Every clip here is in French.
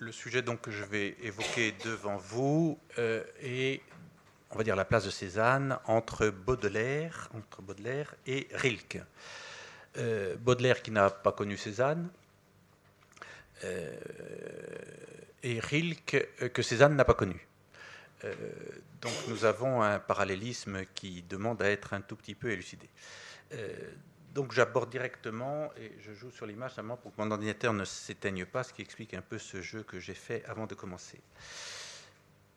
le sujet donc que je vais évoquer devant vous euh, est, on va dire, la place de Cézanne entre Baudelaire, entre Baudelaire et Rilke. Euh, Baudelaire qui n'a pas connu Cézanne, euh, et Rilke que Cézanne n'a pas connu. donc nous avons un parallélisme qui demande à être un tout petit peu élucidé donc j'aborde directement et je joue sur l'image seulement pour que mon ordinateur ne s'éteigne pas, ce qui explique un peu ce jeu que j'ai fait avant de commencer.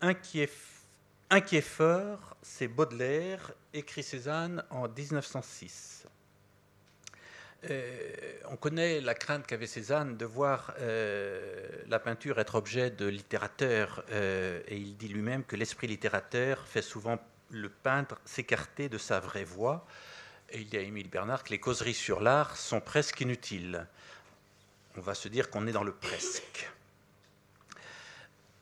Un qui est, fort, c'est Baudelaire, écrit Cézanne en 1906. Euh, on connaît la crainte qu'avait Cézanne de voir euh, la peinture être objet de littérateur, euh, et il dit lui-même que l'esprit littérateur fait souvent le peintre s'écarter de sa vraie voix et il y a Émile Bernard que les causeries sur l'art sont presque inutiles. On va se dire qu'on est dans le presque.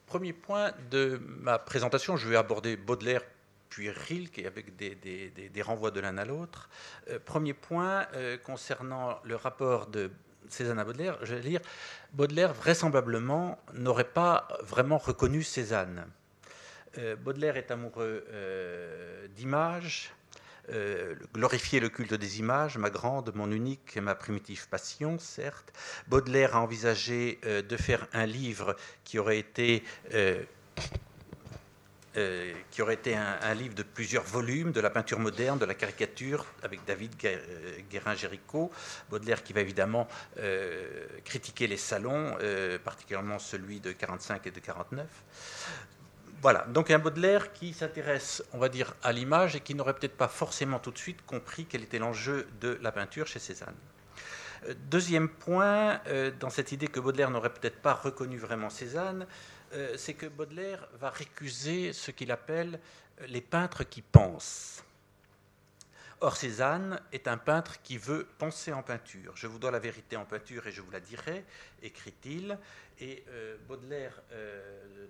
Premier point de ma présentation, je vais aborder Baudelaire puis Rilke avec des, des, renvois de l'un à l'autre. Euh, premier point euh, concernant le rapport de Cézanne à Baudelaire, je vais lire Baudelaire vraisemblablement n'aurait pas vraiment reconnu Cézanne. Euh, Baudelaire est amoureux d'images, euh, glorifier le culte des images, ma grande, mon unique et ma primitive passion, certes. Baudelaire a envisagé euh, de faire un livre qui aurait été... Euh, un, livre de plusieurs volumes, de la peinture moderne, de la caricature, avec David Guérin-Géricault. Baudelaire qui va évidemment critiquer les salons, particulièrement celui de 45 et de 49. Voilà, donc un Baudelaire qui s'intéresse, on va dire, à l'image et qui n'aurait peut-être pas forcément tout de suite compris quel était l'enjeu de la peinture chez Cézanne. Euh, deuxième point, euh, dans cette idée que Baudelaire n'aurait peut-être pas reconnu vraiment Cézanne, euh, c'est que Baudelaire va récuser ce qu'il appelle les peintres qui pensent. Or, Cézanne est un peintre qui veut penser en peinture. Je vous dois la vérité en peinture et je vous la dirai, écrit-il. Et euh, Baudelaire euh,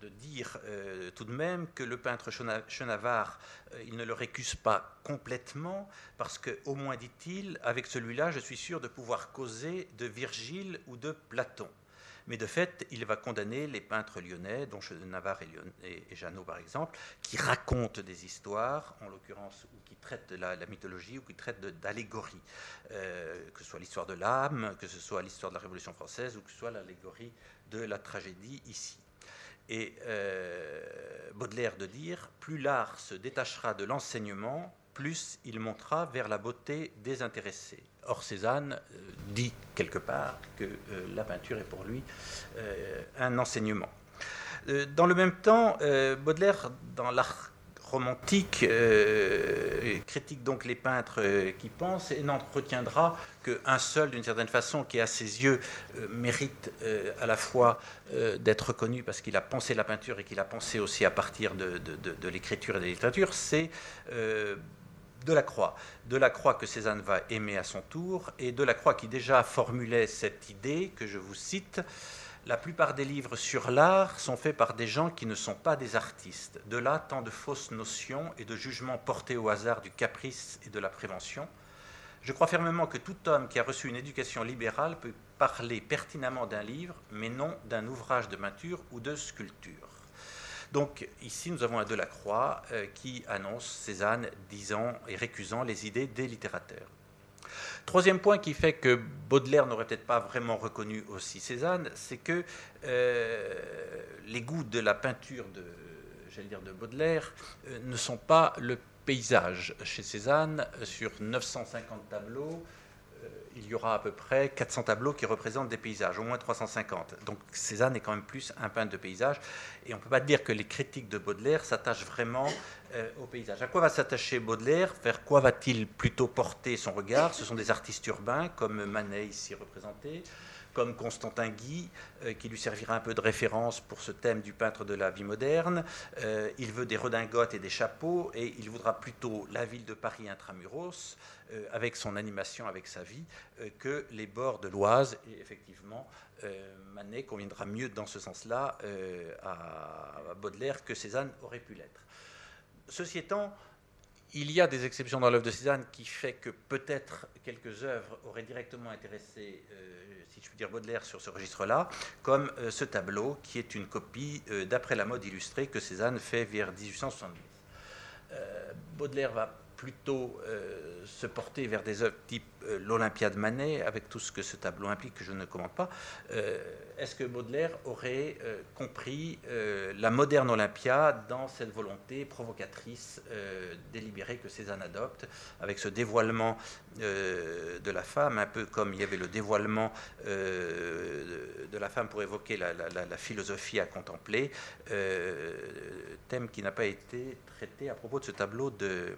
de, dire euh, tout de même que le peintre Chenavard, il ne le récuse pas complètement, parce que, au moins dit-il, avec celui-là, je suis sûr de pouvoir causer de Virgile ou de Platon. Mais de fait, il va condamner les peintres lyonnais, dont Navarre et, Jeannot par exemple, qui racontent des histoires, en l'occurrence, ou qui traitent de la, mythologie, ou qui traitent d'allégorie, euh, que ce soit l'histoire de l'âme, que ce soit l'histoire de la Révolution française, ou que ce soit l'allégorie de la tragédie ici. Et euh, Baudelaire de dire, plus l'art se détachera de l'enseignement, plus il montera vers la beauté désintéressée. Or, Cézanne euh, dit quelque part que euh, la peinture est pour lui euh, un enseignement. Dans le même temps, Baudelaire, dans l'art romantique, critique donc les peintres qui pensent et n'en retiendra qu'un seul, d'une certaine façon, qui à ses yeux mérite à la fois d'être reconnu parce qu'il a pensé la peinture et qu'il a pensé aussi à partir de, de l'écriture et de la littérature, c'est Delacroix. Delacroix que Cézanne va aimer à son tour, et Delacroix qui déjà formulait cette idée que je vous cite. La plupart des livres sur l'art sont faits par des gens qui ne sont pas des artistes. De là, tant de fausses notions et de jugements portés au hasard du caprice et de la prévention. Je crois fermement que tout homme qui a reçu une éducation libérale peut parler pertinemment d'un livre, mais non d'un ouvrage de peinture ou de sculpture. Donc ici, nous avons un Delacroix euh, qui annonce Cézanne disant et récusant les idées des littérateurs. Troisième point qui fait que Baudelaire n'aurait peut-être pas vraiment reconnu aussi Cézanne, c'est que euh, les goûts de la peinture de, dire, de Baudelaire euh, ne sont pas le paysage. Chez Cézanne, sur 950 tableaux, il y aura à peu près 400 tableaux qui représentent des paysages, au moins 350. Donc Cézanne est quand même plus un peintre de paysage. Et on ne peut pas dire que les critiques de Baudelaire s'attachent vraiment euh, au paysage. À quoi va s'attacher Baudelaire? Vers quoi va-t-il plutôt porter son regard? Ce sont des artistes urbains, comme Manet ici représenté, comme Constantin Guy, euh, qui lui servira un peu de référence pour ce thème du peintre de la vie moderne. Euh, il veut des redingotes et des chapeaux, et il voudra plutôt la ville de Paris intramuros, euh, avec son animation, avec sa vie, que les bords de l'Oise. Et effectivement, Manet conviendra mieux dans ce sens-là à Baudelaire que Cézanne aurait pu l'être. Ceci étant, il y a des exceptions dans l'œuvre de Cézanne qui fait que peut-être quelques œuvres auraient directement intéressé, si je puis dire, Baudelaire sur ce registre-là, comme ce tableau qui est une copie d'après la mode illustrée que Cézanne fait vers 1870. Baudelaire va plutôt se porter vers des œuvres type euh, l'Olympiade Manet, avec tout ce que ce tableau implique, que je ne commente pas, euh, est-ce que Baudelaire aurait euh, compris la moderne Olympia dans cette volonté provocatrice, délibérée que Cézanne adopte, avec ce dévoilement de la femme, un peu comme il y avait le dévoilement de la femme pour évoquer la, philosophie à contempler, thème qui n'a pas été traité à propos de ce tableau de,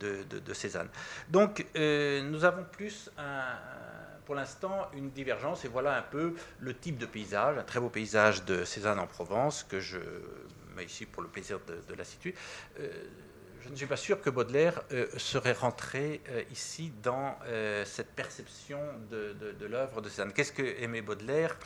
de Cézanne. Donc, nous avons plus pour l'instant une divergence et voilà un peu le type de paysage, un très beau paysage de Cézanne en Provence que je mets ici pour le plaisir de, la situer. Euh, je ne suis pas sûr que Baudelaire euh, serait rentré euh, ici dans cette perception de, l'œuvre de Cézanne. Qu'est-ce que aimait Baudelaire?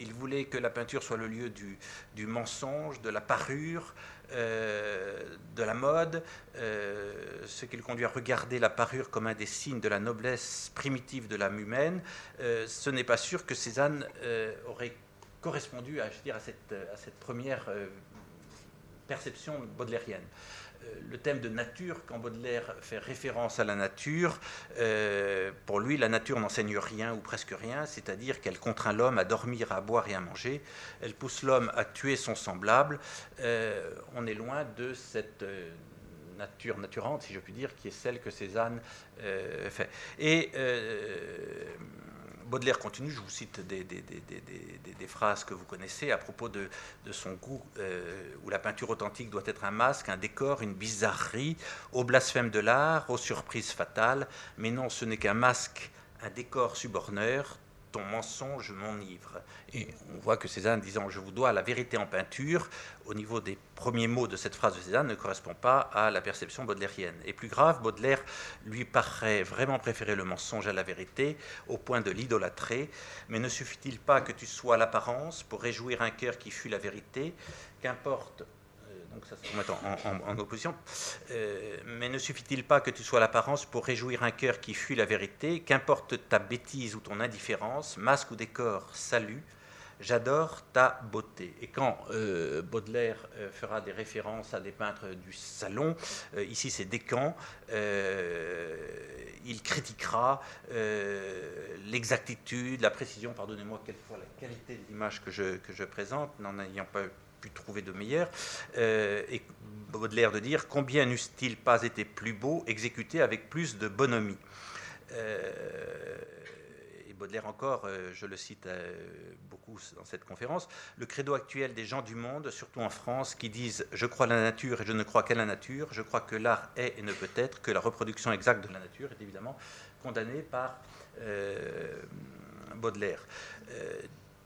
Il voulait que la peinture soit le lieu du, mensonge, de la parure, euh, de la mode, euh, ce qui le conduit à regarder la parure comme un des signes de la noblesse primitive de l'âme humaine, euh, ce n'est pas sûr que Cézanne aurait correspondu à, cette, à cette première perception baudelairienne. Euh, le thème de nature, quand Baudelaire fait référence à la nature, euh, pour lui, la nature n'enseigne rien ou presque rien, c'est-à-dire qu'elle contraint l'homme à dormir, à boire et à manger, elle pousse l'homme à tuer son semblable. Euh, on est loin de cette nature naturante, si je puis dire, qui est celle que Cézanne fait. Et Baudelaire continue, je vous cite des, phrases que vous connaissez à propos de, son goût, euh, où la peinture authentique doit être un masque, un décor, une bizarrerie, au blasphème de l'art, aux surprises fatales, mais non, ce n'est qu'un masque, un décor suborneur, ton mensonge m'enivre. Et on voit que Cézanne, disant je vous dois la vérité en peinture, au niveau des premiers mots de cette phrase de Cézanne, ne correspond pas à la perception baudelairienne. Et plus grave, Baudelaire lui paraît vraiment préférer le mensonge à la vérité, au point de l'idolâtrer. Mais ne suffit-il pas que tu sois l'apparence pour réjouir un cœur qui fut la vérité? Qu'importe donc ça se met en, opposition. Euh, mais ne suffit-il pas que tu sois l'apparence pour réjouir un cœur qui fuit la vérité? Qu'importe ta bêtise ou ton indifférence, masque ou décor, salut, j'adore ta beauté. Et quand euh, Baudelaire euh, fera des références à des peintres du salon, ici c'est Descamps, il critiquera l'exactitude, la précision, pardonnez-moi quelquefois la qualité de l'image que je, que je présente, n'en ayant pas trouver de meilleur. Euh, et Baudelaire de dire combien n'eussent-ils pas été plus beaux, exécutés avec plus de bonhomie. Euh, et Baudelaire encore, euh, je le cite beaucoup dans cette conférence, le credo actuel des gens du monde, surtout en France, qui disent je crois la nature et je ne crois qu'à la nature, je crois que l'art est et ne peut être que la reproduction exacte de la nature, est évidemment condamné par Baudelaire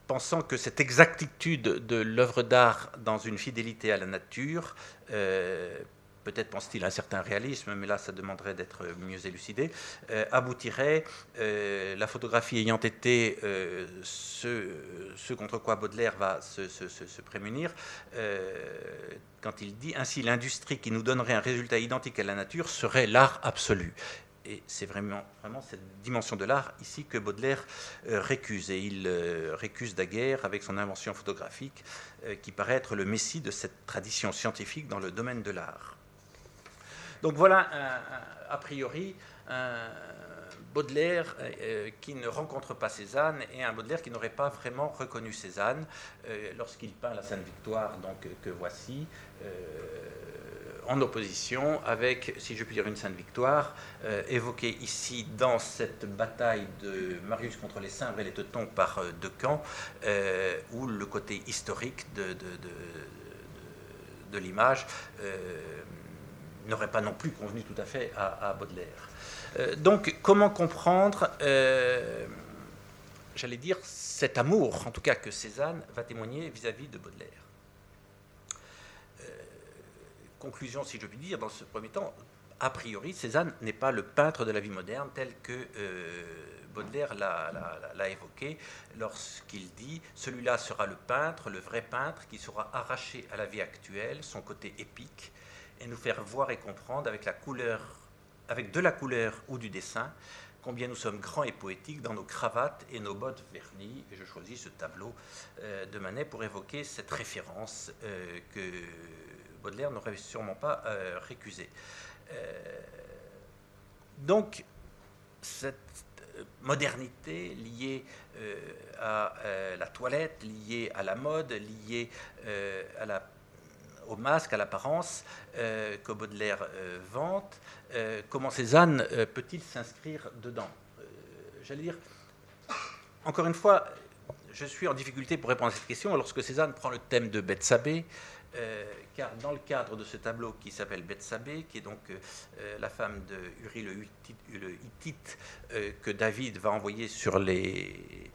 pensant que cette exactitude de l'œuvre d'art dans une fidélité à la nature, euh, peut-être pense-t-il un certain réalisme, mais là ça demanderait d'être mieux élucidé, euh, aboutirait, euh, la photographie ayant été ce, contre quoi Baudelaire va se prémunir, quand il dit ainsi l'industrie qui nous donnerait un résultat identique à la nature serait l'art absolu. Et c'est vraiment, cette dimension de l'art ici que Baudelaire euh, récuse. Et il euh, récuse Daguerre avec son invention photographique euh, qui paraît être le messie de cette tradition scientifique dans le domaine de l'art. Donc voilà, a priori, un Baudelaire qui ne rencontre pas Cézanne et un Baudelaire qui n'aurait pas vraiment reconnu Cézanne lorsqu'il peint la Sainte Victoire, donc que voici en opposition avec, si je puis dire, une sainte victoire, euh, évoquée ici dans cette bataille de Marius contre les Cimbres et les Teutons par euh, Decamps, euh, où le côté historique de, l'image n'aurait pas non plus convenu tout à fait à, Baudelaire. donc, comment comprendre j'allais dire, cet amour, en tout cas que Cézanne va témoigner vis à -vis de Baudelaire? Conclusion, si je puis dire, dans ce premier temps, a priori, Cézanne n'est pas le peintre de la vie moderne tel que euh, Baudelaire l'a évoqué lorsqu'il dit Celui-là sera le peintre, le vrai peintre, qui sera arraché à la vie actuelle, son côté épique, et nous faire voir et comprendre avec de la couleur ou du dessin, combien nous sommes grands et poétiques dans nos cravates et nos bottes vernies. Et je choisis ce tableau euh, de Manet pour évoquer cette référence euh, que Baudelaire n'aurait sûrement pas euh, récusée. donc, cette modernité liée à la toilette, liée à la mode, liée au masque, à l'apparence euh, que Baudelaire euh, vante, euh, comment Cézanne peut-il s'inscrire dedans? J'allais dire, encore une fois, je suis en difficulté pour répondre à cette question lorsque Cézanne prend le thème de Bethsabée, car dans le cadre de ce tableau qui s'appelle Bethsabée, qui est donc la femme de Uri le, Hittite, que David va envoyer sur les,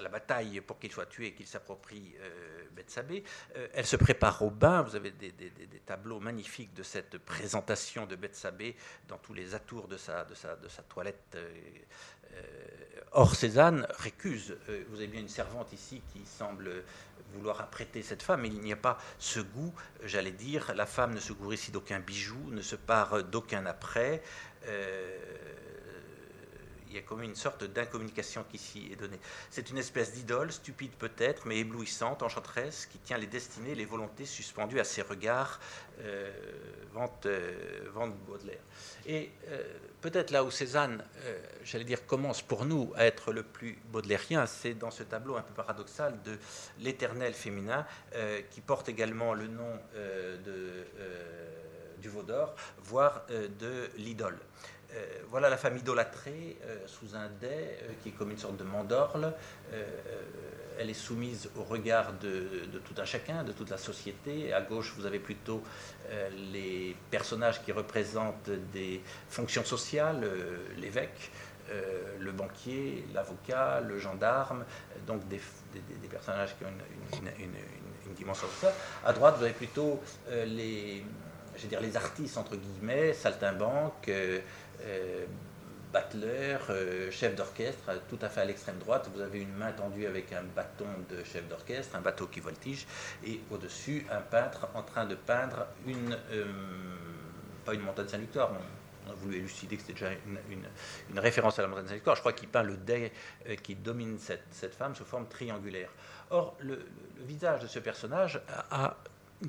la bataille pour qu'il soit tué et qu'il s'approprie euh, Bethsabée. Euh, elle se prépare au bain. Vous avez des, tableaux magnifiques de cette présentation de Bethsabée dans tous les atours de sa, de sa, toilette. Euh, or, Cézanne récuse. vous avez bien une servante ici qui semble vouloir apprêter cette femme, il n'y a pas ce goût, j'allais dire. La femme ne se gourrit ici d'aucun bijou, ne se pare d'aucun apprêt il y a comme une sorte d'incommunication qui s'y est donnée. C'est une espèce d'idole, stupide peut-être, mais éblouissante, enchanteresse, qui tient les destinées, les volontés suspendues à ses regards, euh, vente, euh, Baudelaire. Et euh, peut-être là où Cézanne, euh, j'allais dire, commence pour nous à être le plus baudelairien, c'est dans ce tableau un peu paradoxal de l'éternel féminin, qui porte également le nom du Vaudor, voire de l'idole. Euh, voilà la femme idolâtrée euh, sous un dais euh, qui est comme une sorte de mandorle. elle est soumise au regard de, tout un chacun, de toute la société. À gauche, vous avez plutôt les personnages qui représentent des fonctions sociales, l'évêque. le banquier, l'avocat, le gendarme, donc des, personnages qui ont une, dimension sociale. À droite, vous avez plutôt les, les artistes, entre guillemets, saltimbanques, Butler, euh, chef d'orchestre, tout à fait à l'extrême droite, vous avez une main tendue avec un bâton de chef d'orchestre, un bateau qui voltige, et au-dessus, un peintre en train de peindre une, euh, pas une montagne Saint-Victoire, on a voulu élucider que c'était déjà une, référence à la montagne Saint-Victoire, je crois qu'il peint le dais qui domine cette, femme sous forme triangulaire. Or, le, visage de ce personnage a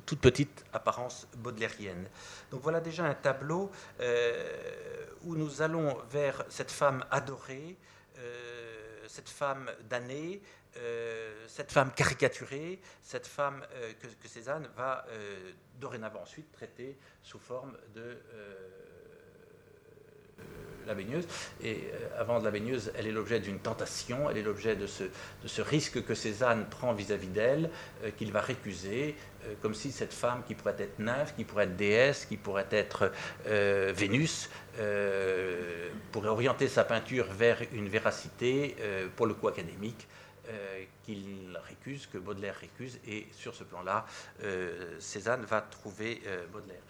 toute petite apparence baudelairienne. Donc voilà déjà un tableau euh, où nous allons vers cette femme adorée, euh, cette femme damnée, euh, cette femme caricaturée, cette femme que, que, Cézanne va dorénavant ensuite traiter sous forme de la baigneuse. Et euh, avant de la baigneuse, elle est l'objet d'une tentation, elle est l'objet de ce, risque que Cézanne prend vis-à-vis d'elle, euh, qu'il va récuser, euh, comme si cette femme qui pourrait être nymphe, qui pourrait être déesse, qui pourrait être Vénus, pourrait orienter sa peinture vers une véracité, pour le coup académique, qu'il récuse, que Baudelaire récuse, et sur ce plan-là, Cézanne va trouver Baudelaire.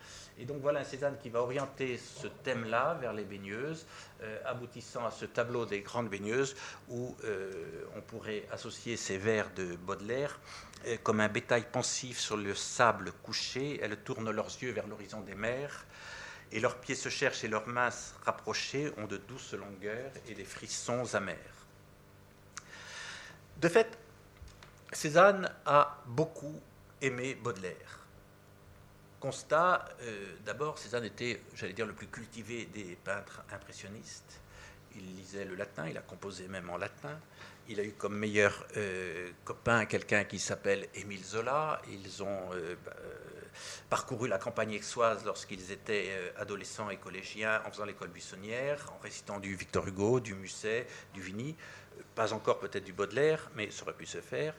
Et donc voilà Cézanne qui va orienter ce thème-là vers les baigneuses, euh, aboutissant à ce tableau des grandes baigneuses où euh, on pourrait associer ces vers de Baudelaire euh, comme un bétail pensif sur le sable couché. Elles tournent leurs yeux vers l'horizon des mers et leurs pieds se cherchent et leurs mains rapprochées ont de douces longueurs et des frissons amers. De fait, Cézanne a beaucoup aimé Baudelaire. Constat, euh, d'abord, Cézanne était, j'allais dire, le plus cultivé des peintres impressionnistes. Il lisait le latin, il a composé même en latin. Il a eu comme meilleur euh, copain quelqu'un qui s'appelle Émile Zola. Ils ont euh, bah, parcouru la campagne aixoise lorsqu'ils étaient adolescents et collégiens en faisant l'école buissonnière, en récitant du Victor Hugo, du Musset, du Vigny pas encore peut-être du Baudelaire, mais ça aurait pu se faire.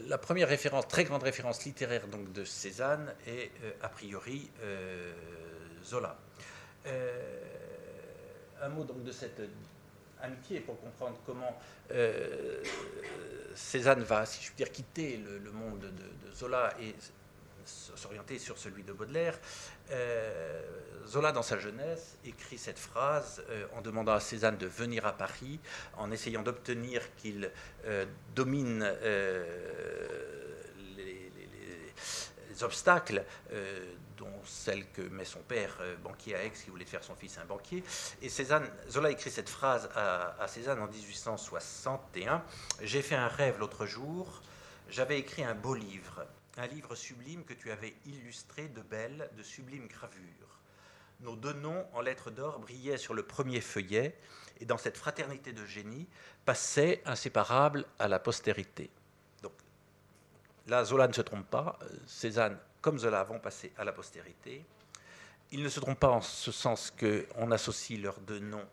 Euh, la première référence, très grande référence littéraire donc de Cézanne est euh, a priori euh, Zola. un mot donc de cette amitié pour comprendre comment Cézanne va, si je puis dire, quitter le, monde de, de, Zola et s'orienter sur celui de Baudelaire. Euh, Zola, dans sa jeunesse, écrit cette phrase euh, en demandant à Cézanne de venir à Paris, en essayant d'obtenir qu'il euh, domine les, obstacles, dont celle que met son père, banquier à Aix, qui voulait faire son fils un banquier. Et Cézanne, Zola écrit cette phrase à, à Cézanne en 1861 J'ai fait un rêve l'autre jour, j'avais écrit un beau livre, un livre sublime que tu avais illustré de belles, de sublimes gravures. Nos deux noms en lettres d'or brillaient sur le premier feuillet, et dans cette fraternité de génie passaient inséparables à la postérité. Donc là, Zola ne se trompe pas, Cézanne comme Zola vont passer à la postérité. Il ne se trompe pas en ce sens qu'on associe leurs deux noms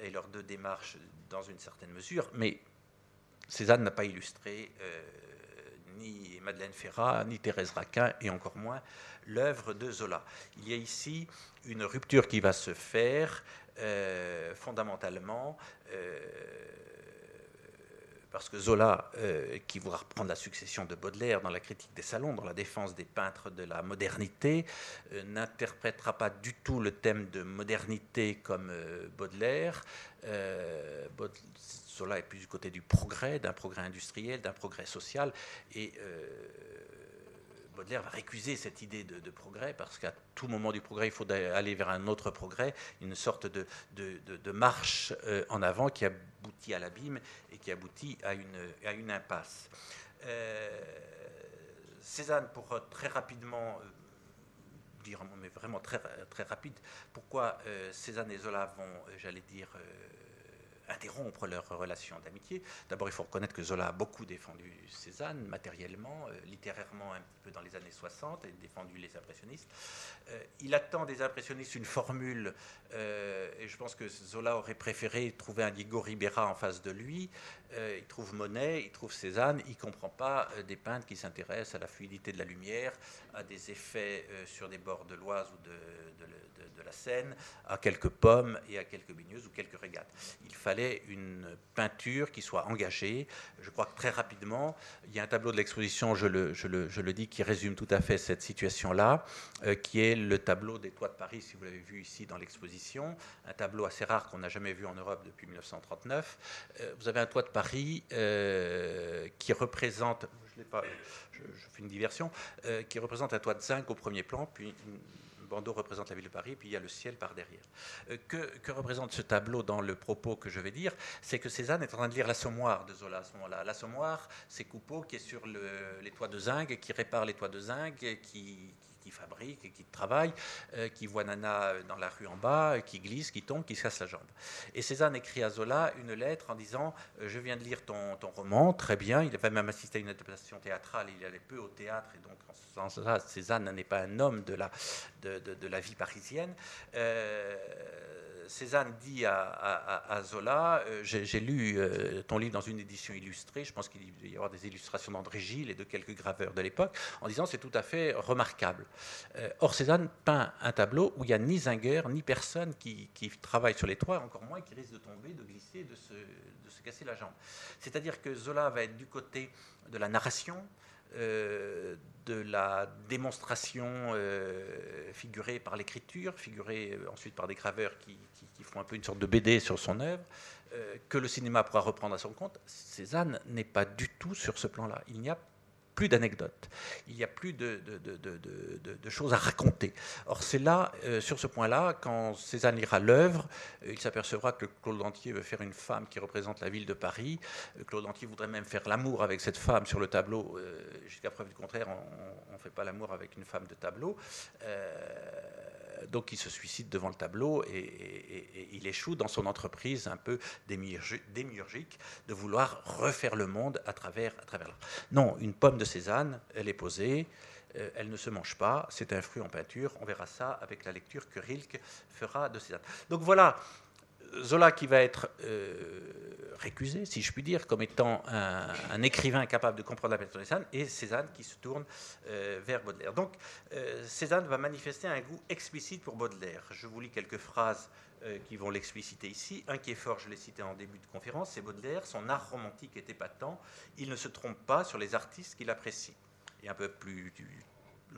et leurs deux démarches dans une certaine mesure, mais Cézanne n'a pas illustré euh, ni Madeleine Ferrat, ni Thérèse Raquin, et encore moins l'œuvre de Zola. Il y a ici une rupture qui va se faire euh, fondamentalement. Euh, parce que Zola, euh, qui voudra reprendre la succession de Baudelaire dans la critique des salons, dans la défense des peintres de la modernité, n'interprétera pas du tout le thème de modernité comme Baudelaire. Zola est plus du côté du progrès, d'un progrès industriel, d'un progrès social, et Baudelaire va récuser cette idée de, progrès parce qu'à tout moment du progrès, il faut aller vers un autre progrès, une sorte de, de, marche euh, en avant qui aboutit à l'abîme et qui aboutit à une, à une impasse. Euh, Cézanne, pour très rapidement euh, dire, mais vraiment très, très rapide, pourquoi Cézanne et Zola vont, j'allais dire, interrompre leur relation d'amitié. D'abord, il faut reconnaître que Zola a beaucoup défendu Cézanne, matériellement, euh, littérairement un peu dans les années 60, et défendu les impressionnistes. Euh, il attend des impressionnistes une formule, euh, et je pense que Zola aurait préféré trouver un Diego Ribera en face de lui. il trouve Monet, il trouve Cézanne, il ne comprend pas des peintres qui s'intéressent à la fluidité de la lumière, à des effets sur des bords de l'Oise ou de, de la Seine, à quelques pommes et à quelques baigneuses ou quelques régates. Il fallait une peinture qui soit engagée. Je crois que très rapidement, il y a un tableau de l'exposition, je le, dis, qui résume tout à fait cette situation-là, euh, qui est le tableau des toits de Paris, si vous l'avez vu ici dans l'exposition, un tableau assez rare qu'on n'a jamais vu en Europe depuis 1939. Euh, vous avez un toit de Paris euh, qui représente, je, je, fais une diversion, qui représente un toit de zinc au premier plan, puis une, bandeau représente la ville de Paris, puis il y a le ciel par derrière. Euh, que, représente ce tableau dans le propos que je vais dire? C'est que Cézanne est en train de lire l'Assommoir de Zola à ce moment-là. L'Assommoir, c'est Coupeau qui est sur les toits de zinc, qui répare les toits de zinc, qui, qui fabrique et qui travaille, euh, qui voit Nana dans la rue en bas, qui glisse, qui tombe, qui se casse la jambe. Et Cézanne écrit à Zola une lettre en disant euh, Je viens de lire ton, ton, roman, très bien. Il avait même assisté à une adaptation théâtrale, il allait peu au théâtre, et donc en ce sens-là, Cézanne n'est pas un homme de la, de, de, la vie parisienne. Euh, Cézanne dit à, Zola euh, J'ai lu euh, ton livre dans une édition illustrée, je pense qu'il doit y avoir des illustrations d'André Gilles et de quelques graveurs de l'époque, en disant C'est tout à fait remarquable. Euh, or, Cézanne peint un tableau où il n'y a ni zingueur, ni personne qui, travaille sur les toits, encore moins qui risque de tomber, de glisser, de se, casser la jambe. C'est-à-dire que Zola va être du côté de la narration, de la démonstration euh, figurée par l'écriture, figurée euh, ensuite par des graveurs qui, font un peu une sorte de BD sur son œuvre, que le cinéma pourra reprendre à son compte. Cézanne n'est pas du tout sur ce plan-là. Il n'y a plus d'anecdotes, il n'y a plus de, choses à raconter. Or, c'est là, euh, sur ce point-là, quand Cézanne lira l'œuvre, euh, il s'apercevra que Claude Lantier veut faire une femme qui représente la ville de Paris. Euh, Claude Lantier voudrait même faire l'amour avec cette femme sur le tableau. Jusqu'à preuve du contraire, on ne fait pas l'amour avec une femme de tableau donc il se suicide devant le tableau et, il échoue dans son entreprise un peu démiurgique de vouloir refaire le monde à travers, à travers Non, une pomme de Cézanne, elle est posée, euh, elle ne se mange pas, c'est un fruit en peinture, on verra ça avec la lecture que Rilke fera de Cézanne. Donc voilà, Zola qui va être euh, récusé, si je puis dire, comme étant un, écrivain capable de comprendre la peinture de Cézanne, et Cézanne qui se tourne euh, vers Baudelaire. Donc euh, Cézanne va manifester un goût explicite pour Baudelaire. Je vous lis quelques phrases qui vont l'expliciter ici. Un qui est fort, je l'ai cité en début de conférence, c'est Baudelaire. Son art romantique est épatant. Il ne se trompe pas sur les artistes qu'il apprécie. Et un peu plus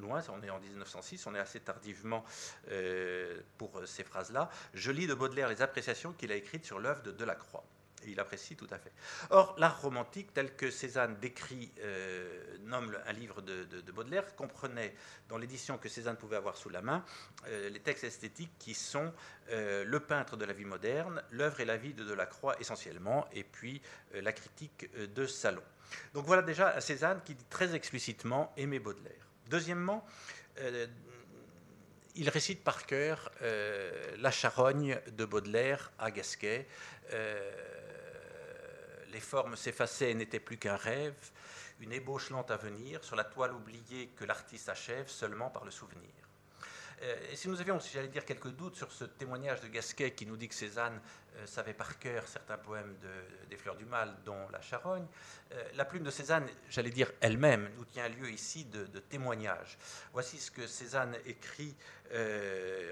loin, on est en 1906, on est assez tardivement euh, pour ces phrases-là. Je lis de Baudelaire les appréciations qu'il a écrites sur l'œuvre de Delacroix. il apprécie tout à fait. Or, l'art romantique, tel que Cézanne décrit, euh, nomme un livre de, Baudelaire, comprenait, dans l'édition que Cézanne pouvait avoir sous la main, euh, les textes esthétiques qui sont euh, le peintre de la vie moderne, l'œuvre et la vie de Delacroix essentiellement, et puis la critique de Salon. Donc voilà déjà Cézanne qui dit très explicitement aimer Baudelaire. Deuxièmement, il récite par cœur La charogne de Baudelaire à Gasquet les formes s'effaçaient et n'étaient plus qu'un rêve, une ébauche lente à venir, sur la toile oubliée que l'artiste achève seulement par le souvenir. Euh, et si nous avions, si j'allais dire, quelques doutes sur ce témoignage de Gasquet qui nous dit que Cézanne euh, savait par cœur certains poèmes des Fleurs du Mal, dont La Charogne, euh, la plume de Cézanne, j'allais dire elle-même, nous tient lieu ici de, de témoignage. Voici ce que Cézanne écrit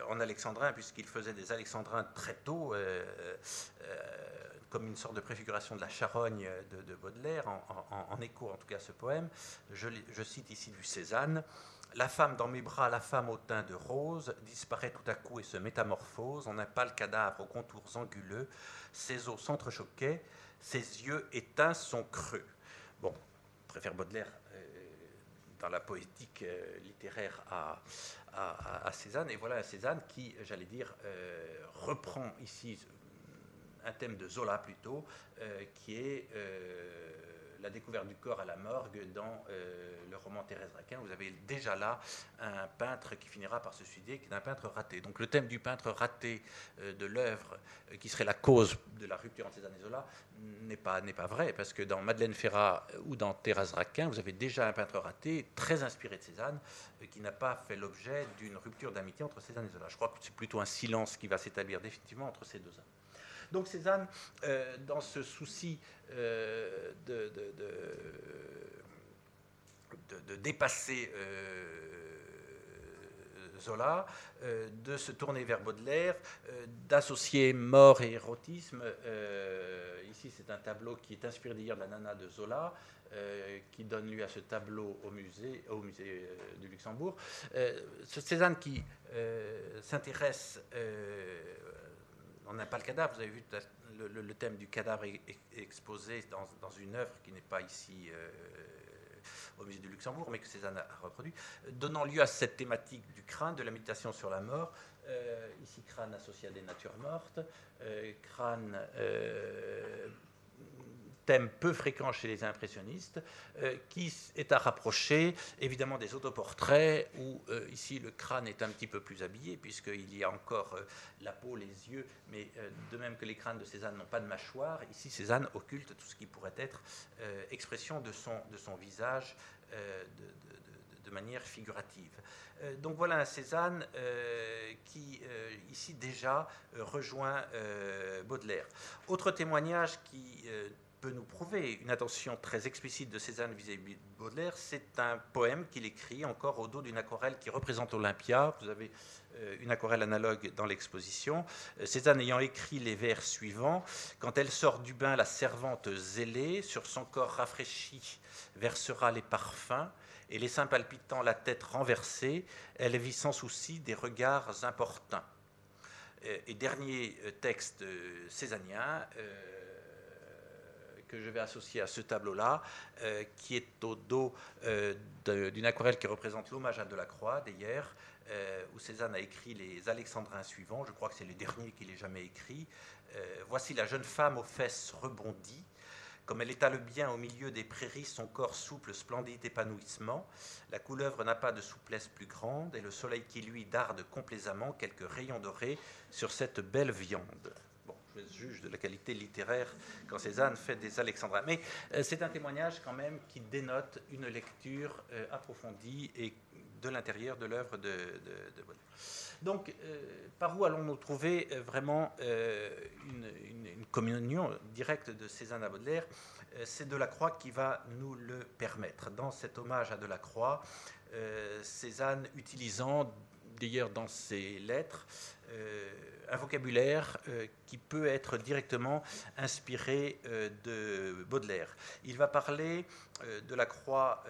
en alexandrin, puisqu'il faisait des alexandrins très tôt comme une sorte de préfiguration de la charogne de, Baudelaire, en, écho en tout cas à ce poème. Je, cite ici du Cézanne. La femme dans mes bras, la femme au teint de rose, disparaît tout à coup et se métamorphose en un pâle cadavre aux contours anguleux. Ses os s'entrechoquaient, ses yeux éteints sont creux. Bon, préfère Baudelaire euh, dans la poétique euh, littéraire à, à, Cézanne. Et voilà Cézanne qui, j'allais dire, euh, reprend ici un thème de Zola plutôt, euh, qui est euh, la découverte du corps à la morgue dans euh, le roman Thérèse Raquin. Vous avez déjà là un peintre qui finira par se suicider, qui est un peintre raté. Donc le thème du peintre raté de l'œuvre, qui serait la cause de la rupture entre Cézanne et Zola, n'est pas, n'est pas vrai, parce que dans Madeleine Ferrat ou dans Thérèse Raquin, vous avez déjà un peintre raté, très inspiré de Cézanne, qui n'a pas fait l'objet d'une rupture d'amitié entre Cézanne et Zola. Je crois que c'est plutôt un silence qui va s'établir définitivement entre ces deux hommes. Donc Cézanne, euh, dans ce souci euh, de, dépasser euh, Zola, de se tourner vers Baudelaire, d'associer mort et érotisme. ici, c'est un tableau qui est inspiré d'ailleurs de la nana de Zola. qui donne lieu à ce tableau au musée, au musée du Luxembourg. Cézanne qui s'intéresse on n'a pas le cadavre. Vous avez vu le, thème du cadavre exposé dans, une œuvre qui n'est pas ici euh, au musée du Luxembourg, mais que Cézanne a, reproduit, donnant lieu à cette thématique du crâne, de la méditation sur la mort. Euh, ici, crâne associé à des natures mortes, euh, crâne thème peu fréquent chez les impressionnistes, euh, qui est à rapprocher évidemment des autoportraits où euh, ici le crâne est un petit peu plus habillé puisqu'il y a encore euh, la peau, les yeux, mais de même que les crânes de Cézanne n'ont pas de mâchoire, ici Cézanne occulte tout ce qui pourrait être expression de son, de son visage de, de, manière figurative. donc voilà un Cézanne qui ici déjà rejoint Baudelaire. Autre témoignage qui peut nous prouver une attention très explicite de Cézanne vis-à-vis de Baudelaire, c'est un poème qu'il écrit encore au dos d'une aquarelle qui représente Olympia. Vous avez euh, une aquarelle analogue dans l'exposition. Euh, Cézanne ayant écrit les vers suivants Quand elle sort du bain, la servante zélée, sur son corps rafraîchi, versera les parfums, et les seins palpitants, la tête renversée, elle vit sans souci des regards importuns. Euh, et dernier texte cézanien que je vais associer à ce tableau-là, euh, qui est au dos euh, d'une aquarelle qui représente l'hommage à Delacroix d'hier, euh, où Cézanne a écrit les alexandrins suivants. Je crois que c'est le dernier qu'il ait jamais écrit. voici la jeune femme aux fesses rebondies. Comme elle étale bien au milieu des prairies son corps souple, splendide épanouissement, la couleuvre n'a pas de souplesse plus grande, et le soleil qui lui darde complaisamment quelques rayons dorés sur cette belle viande je juge de la qualité littéraire quand Cézanne fait des Alexandrins. Mais euh, c'est un témoignage quand même qui dénote une lecture euh, approfondie et de l'intérieur de l'œuvre de, de, Baudelaire. Donc, euh, par où allons-nous trouver vraiment une, une, communion directe de Cézanne à Baudelaire? C'est Delacroix qui va nous le permettre. Dans cet hommage à Delacroix, Cézanne utilisant d'ailleurs dans ses lettres euh, un vocabulaire euh, qui peut être directement inspiré euh, de Baudelaire. Il va parler de la croix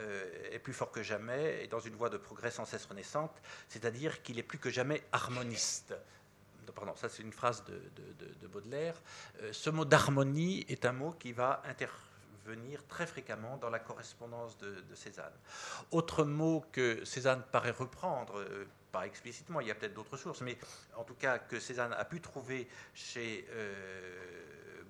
est plus fort que jamais et dans une voie de progrès sans cesse renaissante, c'est-à-dire qu'il est plus que jamais harmoniste pardon, ça c'est une phrase de, Baudelaire, ce mot d'harmonie est un mot qui va intervenir très fréquemment dans la correspondance de, Cézanne. Autre mot que Cézanne paraît reprendre, pas explicitement, il y a peut-être d'autres sources, mais en tout cas que Cézanne a pu trouver chez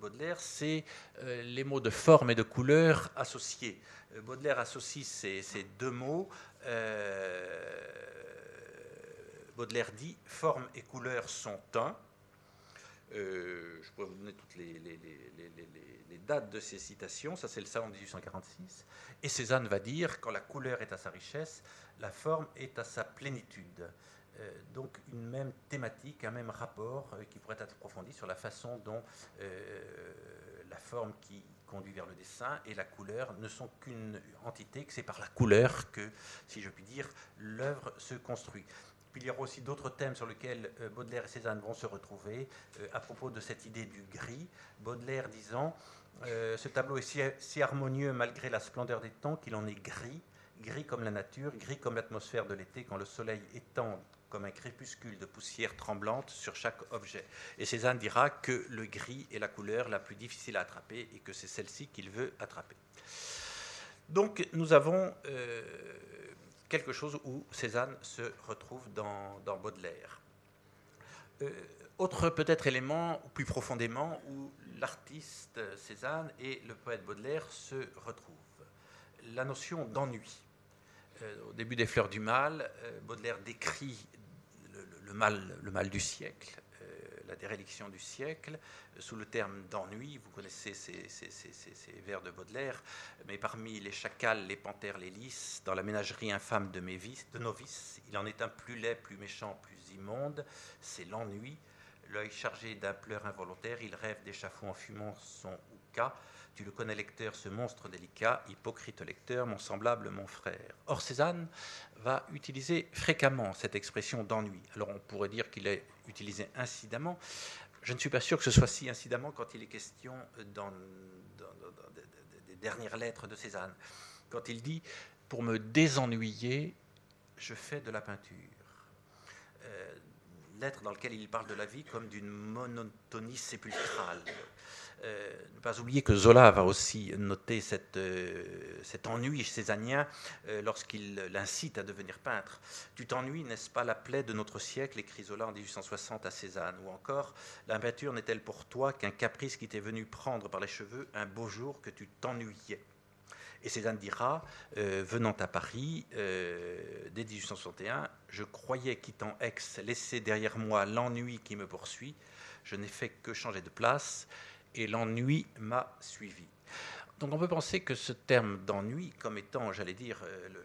Baudelaire, c'est les mots de forme et de couleur associés. Baudelaire associe ces, deux mots. Baudelaire dit Forme et couleur sont un. Euh, je pourrais vous donner toutes les, dates de ces citations. Ça, c'est le salon de 1846. Et Cézanne va dire Quand la couleur est à sa richesse, la forme est à sa plénitude. Euh, donc, une même thématique, un même rapport euh, qui pourrait être approfondi sur la façon dont la forme qui conduit vers le dessin et la couleur ne sont qu'une entité, que c'est par la couleur que, si je puis dire, l'œuvre se construit. Puis il y aura aussi d'autres thèmes sur lesquels euh, Baudelaire et Cézanne vont se retrouver euh, à propos de cette idée du gris. Baudelaire disant euh, Ce tableau est si, harmonieux malgré la splendeur des temps qu'il en est gris, gris comme la nature, gris comme l'atmosphère de l'été quand le soleil étend comme un crépuscule de poussière tremblante sur chaque objet. Et Cézanne dira que le gris est la couleur la plus difficile à attraper et que c'est celle-ci qu'il veut attraper. Donc nous avons quelque chose où Cézanne se retrouve dans, Baudelaire. Euh, autre peut-être élément, plus profondément, où l'artiste Cézanne et le poète Baudelaire se retrouvent. La notion d'ennui. Euh, au début des Fleurs du Mal, euh, Baudelaire décrit le, mal, du siècle, la déréliction du siècle, sous le terme d'ennui. Vous connaissez ces, vers de Baudelaire, mais parmi les chacals, les panthères, les lys, dans la ménagerie infâme de, mes de nos vices, il en est un plus laid, plus méchant, plus immonde, c'est l'ennui. L'œil chargé d'un pleur involontaire, il rêve d'échafaud en fumant son cas. Tu le connais, lecteur, ce monstre délicat, hypocrite lecteur, mon semblable, mon frère. Or, Cézanne va utiliser fréquemment cette expression d'ennui. Alors, on pourrait dire qu'il est utilisé incidemment. Je ne suis pas sûr que ce soit si incidemment quand il est question dans, des dernières lettres de Cézanne. Quand il dit Pour me désennuyer, je fais de la peinture. Euh, dans laquelle il parle de la vie comme d'une monotonie sépulcrale. Euh, ne pas oublier que Zola va aussi noter euh, cet ennui césanien euh, lorsqu'il l'incite à devenir peintre. Tu t'ennuies, n'est-ce pas la plaie de notre siècle? écrit Zola en 1860 à Cézanne. Ou encore, la peinture n'est-elle pour toi qu'un caprice qui t'est venu prendre par les cheveux un beau jour que tu t'ennuyais? Et Cézanne dira, venant à Paris dès 1861, je croyais, quittant Aix, laisser derrière moi l'ennui qui me poursuit. Je n'ai fait que changer de place et l'ennui m'a suivi. Donc on peut penser que ce terme d'ennui, comme étant, j'allais dire, euh, le,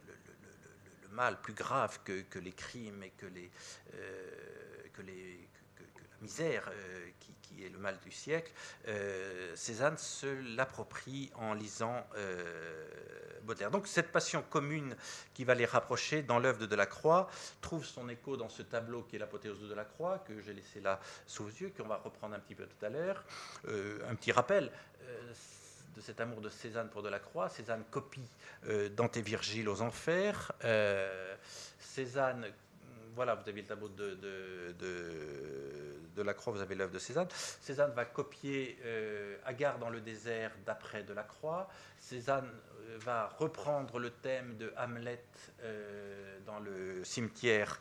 mal plus grave que, les crimes et que, euh, que, la misère euh, qui, est le mal du siècle, Cézanne se l'approprie en lisant Baudelaire. Donc cette passion commune qui va les rapprocher dans l'œuvre de Delacroix trouve son écho dans ce tableau qui est l'apothéose de Delacroix, que j'ai laissé là sous vos yeux, qu'on va reprendre un petit peu tout à l'heure. Euh, un petit rappel euh, de cet amour de Cézanne pour Delacroix. Cézanne copie euh, Dante et Virgile aux enfers. Cézanne voilà, vous avez le tableau de, Lacroix, vous avez l'œuvre de Cézanne. Cézanne va copier euh, Agar dans le désert d'après Delacroix. Cézanne euh, va reprendre le thème de Hamlet euh, dans le cimetière,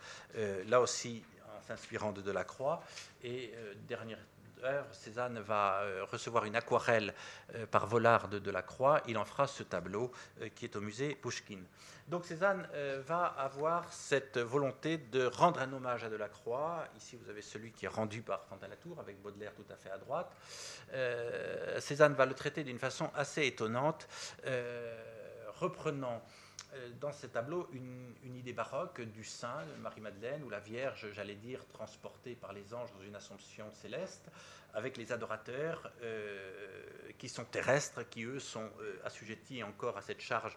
là aussi en s'inspirant de Delacroix. Et Cézanne va euh, recevoir une aquarelle euh, par Vollard de Delacroix. Il en fera ce tableau euh, qui est au musée Pouchkine. Donc Cézanne va avoir cette volonté de rendre un hommage à Delacroix. Ici, vous avez celui qui est rendu par Fontaine-Latour, avec Baudelaire tout à fait à droite. Cézanne va le traiter d'une façon assez étonnante, reprenant dans ces tableaux une, idée baroque du saint, Marie-Madeleine, ou la Vierge, j'allais dire, transportée par les anges dans une assomption céleste, avec les adorateurs euh, qui sont terrestres, qui eux sont euh, assujettis encore à cette charge,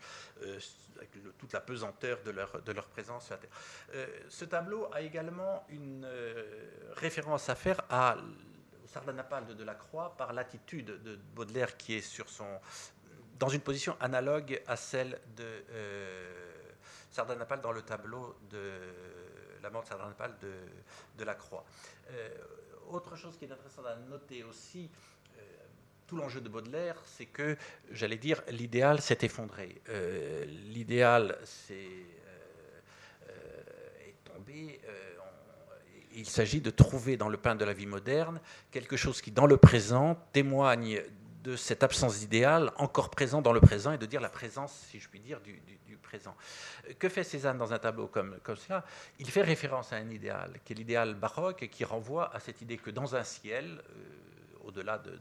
avec toute la pesanteur de leur, présence sur la terre. ce tableau a également une référence à faire à Sardanapale de Delacroix par l'attitude de Baudelaire qui est sur son dans une position analogue à celle de euh, Sardanapale dans le tableau de la mort sacramentale de, de la croix. autre chose qui est intéressante à noter aussi, tout l'enjeu de Baudelaire, c'est que, j'allais dire, l'idéal s'est effondré. l'idéal est tombé. il s'agit de trouver dans le pain de la vie moderne quelque chose qui, dans le présent, témoigne de cette absence d'idéal encore présent dans le présent et de dire la présence, si je puis dire, du, présent. Que fait Cézanne dans un tableau comme, comme cela? Il fait référence à un idéal, qui est l'idéal baroque et qui renvoie à cette idée que dans un ciel, euh, au-delà de,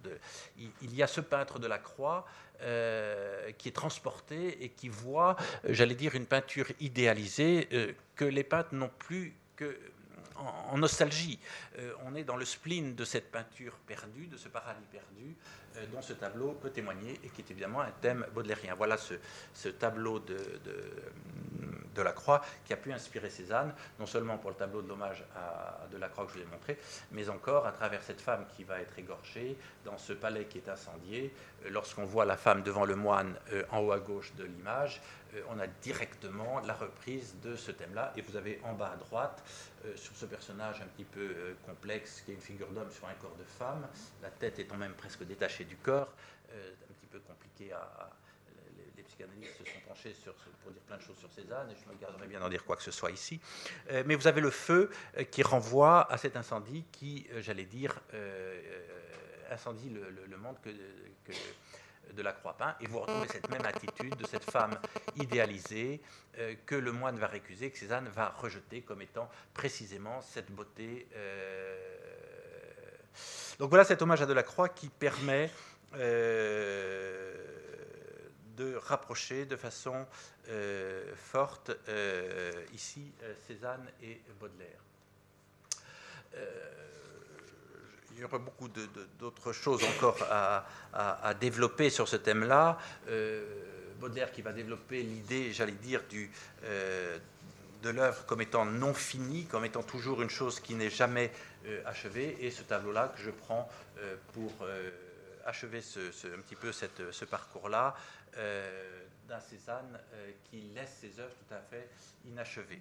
il, y a ce peintre de la croix euh, qui est transporté et qui voit, j'allais dire, une peinture idéalisée euh, que les peintres n'ont plus que en, nostalgie. on est dans le spleen de cette peinture perdue, de ce paradis perdu, euh, dont ce tableau peut témoigner et qui est évidemment un thème baudelairien. Voilà ce, tableau de, la Croix qui a pu inspirer Cézanne, non seulement pour le tableau de l'hommage à, de la Croix que je vous ai montré, mais encore à travers cette femme qui va être égorgée dans ce palais qui est incendié. Euh, lorsqu'on voit la femme devant le moine euh, en haut à gauche de l'image, on a directement la reprise de ce thème-là. Et vous avez en bas à droite, sur ce personnage un petit peu complexe, qui est une figure d'homme sur un corps de femme, la tête étant même presque détachée du corps, euh, un petit peu compliqué à, psychanalystes se sont penchés pour dire plein de choses sur Cézanne, et je me garderai bien d'en dire quoi que ce soit ici. Euh, mais vous avez le feu euh, qui renvoie à cet incendie qui, j'allais dire, incendie le, monde que, de la Croix-Pain, et vous retrouvez cette même attitude de cette femme idéalisée que le moine va récuser, que Cézanne va rejeter comme étant précisément cette beauté donc voilà cet hommage à Delacroix qui permet euh, de rapprocher de façon euh, forte euh, ici Cézanne et Baudelaire. il y aurait beaucoup d'autres choses encore à, développer sur ce thème-là. Baudelaire qui va développer l'idée, j'allais dire, du, de l'œuvre comme étant non finie, comme étant toujours une chose qui n'est jamais euh, achevée. Et ce tableau-là que je prends euh, pour euh, achever un petit peu ce parcours-là d'un Cézanne qui laisse ses œuvres tout à fait inachevées.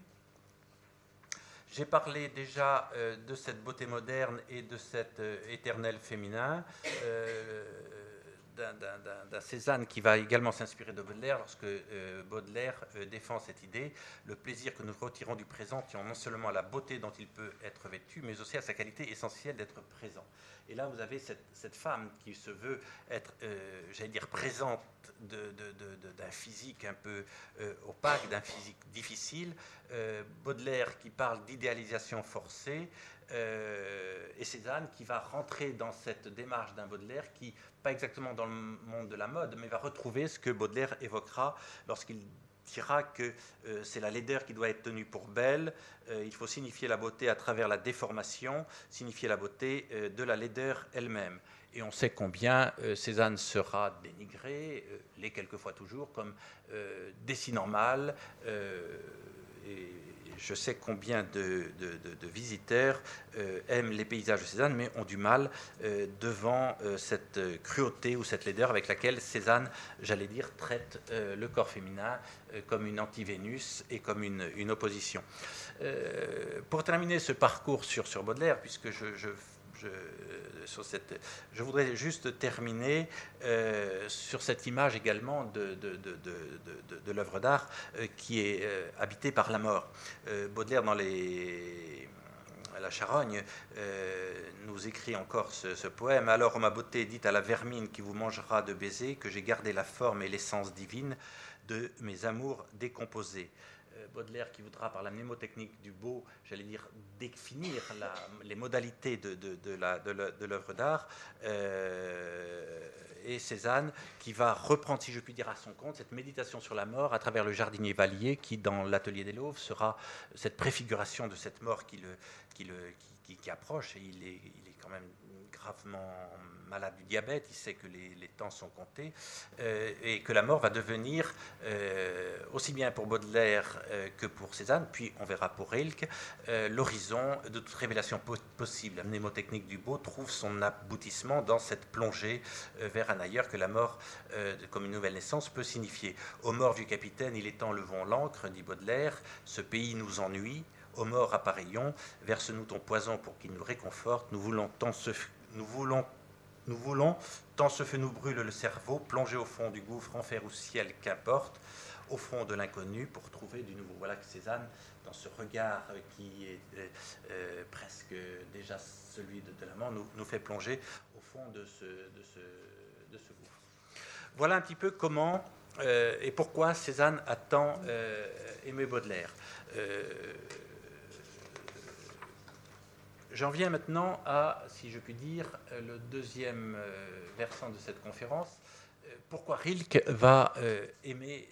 J'ai parlé déjà de cette beauté moderne et de cet éternel féminin d'un Cézanne qui va également s'inspirer de Baudelaire lorsque euh, Baudelaire euh, défend cette idée, le plaisir que nous retirons du présent tient non seulement à la beauté dont il peut être vêtu, mais aussi à sa qualité essentielle d'être présent. Et là, vous avez cette, femme qui se veut être, euh, j'allais dire, présente d'un physique un peu opaque, d'un physique difficile. Baudelaire qui parle d'idéalisation forcée. Et Cézanne qui va rentrer dans cette démarche d'un Baudelaire qui pas exactement dans le monde de la mode, mais va retrouver ce que Baudelaire évoquera lorsqu'il dira que euh, c'est la laideur qui doit être tenue pour belle. Euh, il faut signifier la beauté à travers la déformation, signifier la beauté euh, de la laideur elle-même. Et on sait combien Cézanne sera dénigrée, les quelquefois toujours, comme dessinant mal. et je sais combien de, visiteurs euh, aiment les paysages de Cézanne, mais ont du mal euh, devant euh, cette cruauté ou cette laideur avec laquelle Cézanne, j'allais dire, traite le corps féminin comme une anti-Vénus et comme une, opposition. pour terminer ce parcours sur, sur Baudelaire, puisque je, je je, voudrais juste terminer euh, sur cette image également de, l'œuvre d'art euh, qui est euh, habitée par la mort. Baudelaire, dans la charogne, nous écrit encore ce, ce, poème. Alors, ma beauté, dit à la vermine qui vous mangera de baisers, que j'ai gardé la forme et l'essence divine de mes amours décomposés. Baudelaire qui voudra, par la mnémotechnique du beau, j'allais dire, définir les modalités de, l'œuvre d'art, euh, et Cézanne qui va reprendre, si je puis dire, à son compte cette méditation sur la mort à travers le jardinier Vallier, qui, dans l'atelier des Lauves, sera cette préfiguration de cette mort qui, approche, et il est quand même gravement malade du diabète, il sait que les, temps sont comptés, euh, et que la mort va devenir, euh, aussi bien pour Baudelaire euh, que pour Cézanne, puis on verra pour Rilke, l'horizon de toute révélation possible. La mnémotechnique du beau trouve son aboutissement dans cette plongée vers un ailleurs que la mort, comme une nouvelle naissance, peut signifier. Aux morts du capitaine, il est temps levons l'encre, dit Baudelaire, ce pays nous ennuie, Ô mort à pareillon, verse-nous ton poison pour qu'il nous réconforte. Nous voulons tant ce, nous voulons, nous voulons tant ce feu nous brûle le cerveau, plonger au fond du gouffre, enfer ou ciel, qu'importe, au fond de l'inconnu pour trouver du nouveau. Voilà que Cézanne, dans ce regard qui est euh, euh, presque déjà celui de, de l'amant, nous, fait plonger au fond de ce, gouffre. Voilà un petit peu comment euh, et pourquoi Cézanne a tant aimé Baudelaire. Euh, J'en viens maintenant à, si je puis dire, le deuxième versant de cette conférence. Pourquoi Rilke va aimer,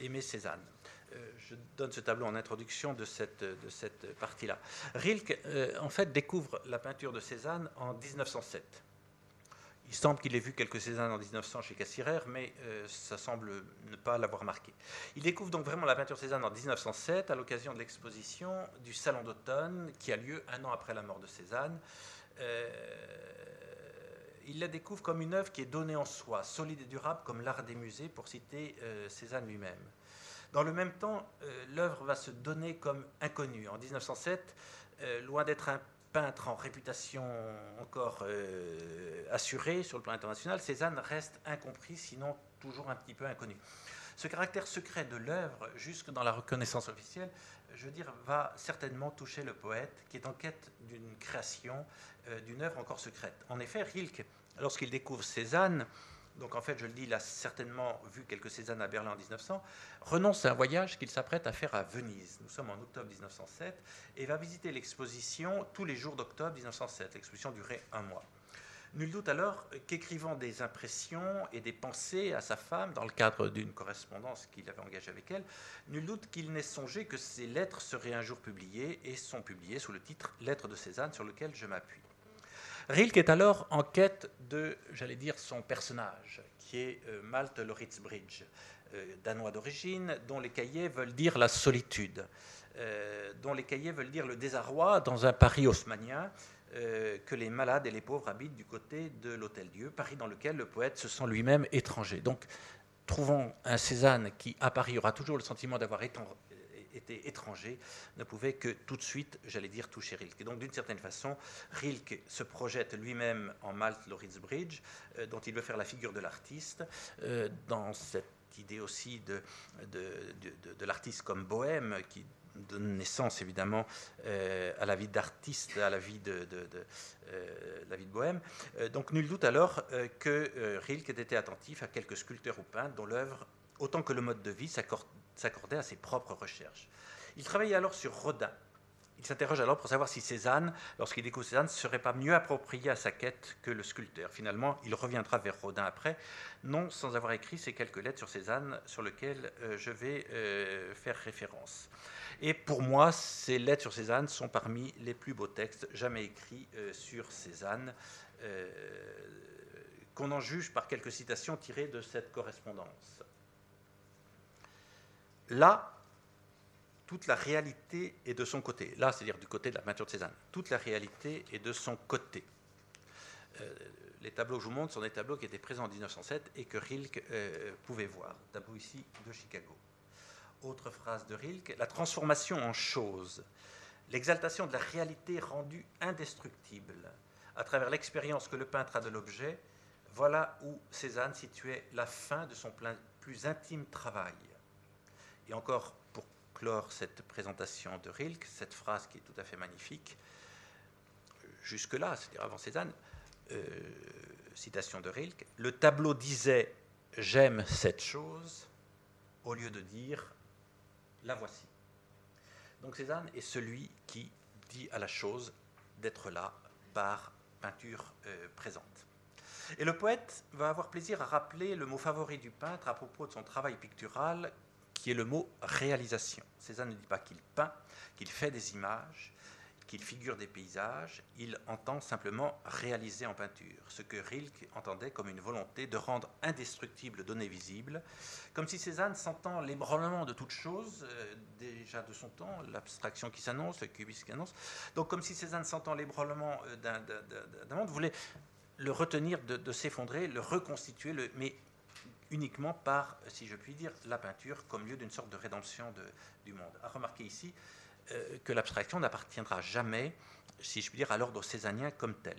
aimer Cézanne? Je donne ce tableau en introduction de cette, de cette partie-là. Rilke, en fait, découvre la peinture de Cézanne en 1907. Il semble qu'il ait vu quelques Cézanne en 1900 chez Cassirer, mais euh, ça semble ne pas l'avoir marqué. Il découvre donc vraiment la peinture Cézanne en 1907 à l'occasion de l'exposition du Salon d'automne qui a lieu un an après la mort de Cézanne. Euh, il la découvre comme une œuvre qui est donnée en soi, solide et durable comme l'art des musées, pour citer euh, Cézanne lui-même. Dans le même temps, l'œuvre va se donner comme inconnue. En 1907, euh, loin d'être un peintre en réputation encore euh, assurée sur le plan international, Cézanne reste incompris, sinon toujours un petit peu inconnu. Ce caractère secret de l'œuvre, jusque dans la reconnaissance officielle, je veux dire, va certainement toucher le poète qui est en quête d'une création, euh, d'une œuvre encore secrète. En effet, Rilke, lorsqu'il découvre Cézanne, donc en fait, je le dis, il a certainement vu quelques Cézanne à Berlin en 1900, renonce à un voyage qu'il s'apprête à faire à Venise. Nous sommes en octobre 1907 et va visiter l'exposition tous les jours d'octobre 1907. L'exposition durait un mois. Nul doute alors qu'écrivant des impressions et des pensées à sa femme dans le cadre d'une correspondance qu'il avait engagée avec elle, nul doute qu'il n'ait songé que ces lettres seraient un jour publiées et sont publiées sous le titre Lettres de Cézanne sur lequel je m'appuie. Rilke est alors en quête de, j'allais dire, son personnage, qui est euh, Malte Loritzbridge, euh, danois d'origine, dont les cahiers veulent dire la solitude, euh, dont les cahiers veulent dire le désarroi dans un Paris haussmanien, que les malades et les pauvres habitent du côté de l'Hôtel-Dieu, Paris dans lequel le poète se sent lui-même étranger. Donc, trouvons un Cézanne qui, à Paris, aura toujours le sentiment d'avoir était étranger, ne pouvait que tout de suite, j'allais dire, toucher Rilke. Et donc, d'une certaine façon, Rilke se projette lui-même en Malte Loritz Bridge, euh, dont il veut faire la figure de l'artiste, euh, dans cette idée aussi de, de, l'artiste comme bohème, qui donne naissance évidemment euh, à la vie d'artiste, à la vie de, la vie de bohème. Donc nul doute alors que Rilke était attentif à quelques sculpteurs ou peintres dont l'œuvre, autant que le mode de vie, s'accorde s'accordait à ses propres recherches. Il travaillait alors sur Rodin. Il s'interroge alors pour savoir si Cézanne, lorsqu'il découvre Cézanne, ne serait pas mieux approprié à sa quête que le sculpteur. Finalement, il reviendra vers Rodin après, non sans avoir écrit ces quelques lettres sur Cézanne sur lesquelles euh, je vais euh, faire référence. Et pour moi, ces lettres sur Cézanne sont parmi les plus beaux textes jamais écrits euh, sur Cézanne, qu'on en juge par quelques citations tirées de cette correspondance. Là, toute la réalité est de son côté. Là, c'est-à-dire du côté de la peinture de Cézanne. Toute la réalité est de son côté. Euh, les tableaux que je vous montre sont des tableaux qui étaient présents en 1907 et que Rilke euh, pouvait voir. Tableau ici de Chicago. Autre phrase de Rilke, la transformation en chose, l'exaltation de la réalité rendue indestructible à travers l'expérience que le peintre a de l'objet, voilà où Cézanne situait la fin de son plus intime travail. Et encore, pour clore cette présentation de Rilke, cette phrase qui est tout à fait magnifique, jusque-là, c'est-à-dire avant Cézanne, euh, citation de Rilke, le tableau disait J'aime cette chose, au lieu de dire La voici. Donc Cézanne est celui qui dit à la chose d'être là par peinture euh, présente. Et le poète va avoir plaisir à rappeler le mot favori du peintre à propos de son travail pictural qui est le mot réalisation. Cézanne ne dit pas qu'il peint, qu'il fait des images, qu'il figure des paysages, il entend simplement réaliser en peinture, ce que Rilke entendait comme une volonté de rendre indestructible données visibles, comme si Cézanne sentant l'ébranlement de toute chose, euh, déjà de son temps, l'abstraction qui s'annonce, le cubisme qui annonce, donc comme si Cézanne sentant l'ébranlement euh, d'un monde voulait le retenir de, s'effondrer, le reconstituer, le, mais uniquement par, si je puis dire, la peinture comme lieu d'une sorte de rédemption du monde. À remarquer ici euh, que l'abstraction n'appartiendra jamais, si je puis dire, à l'ordre césanien comme tel.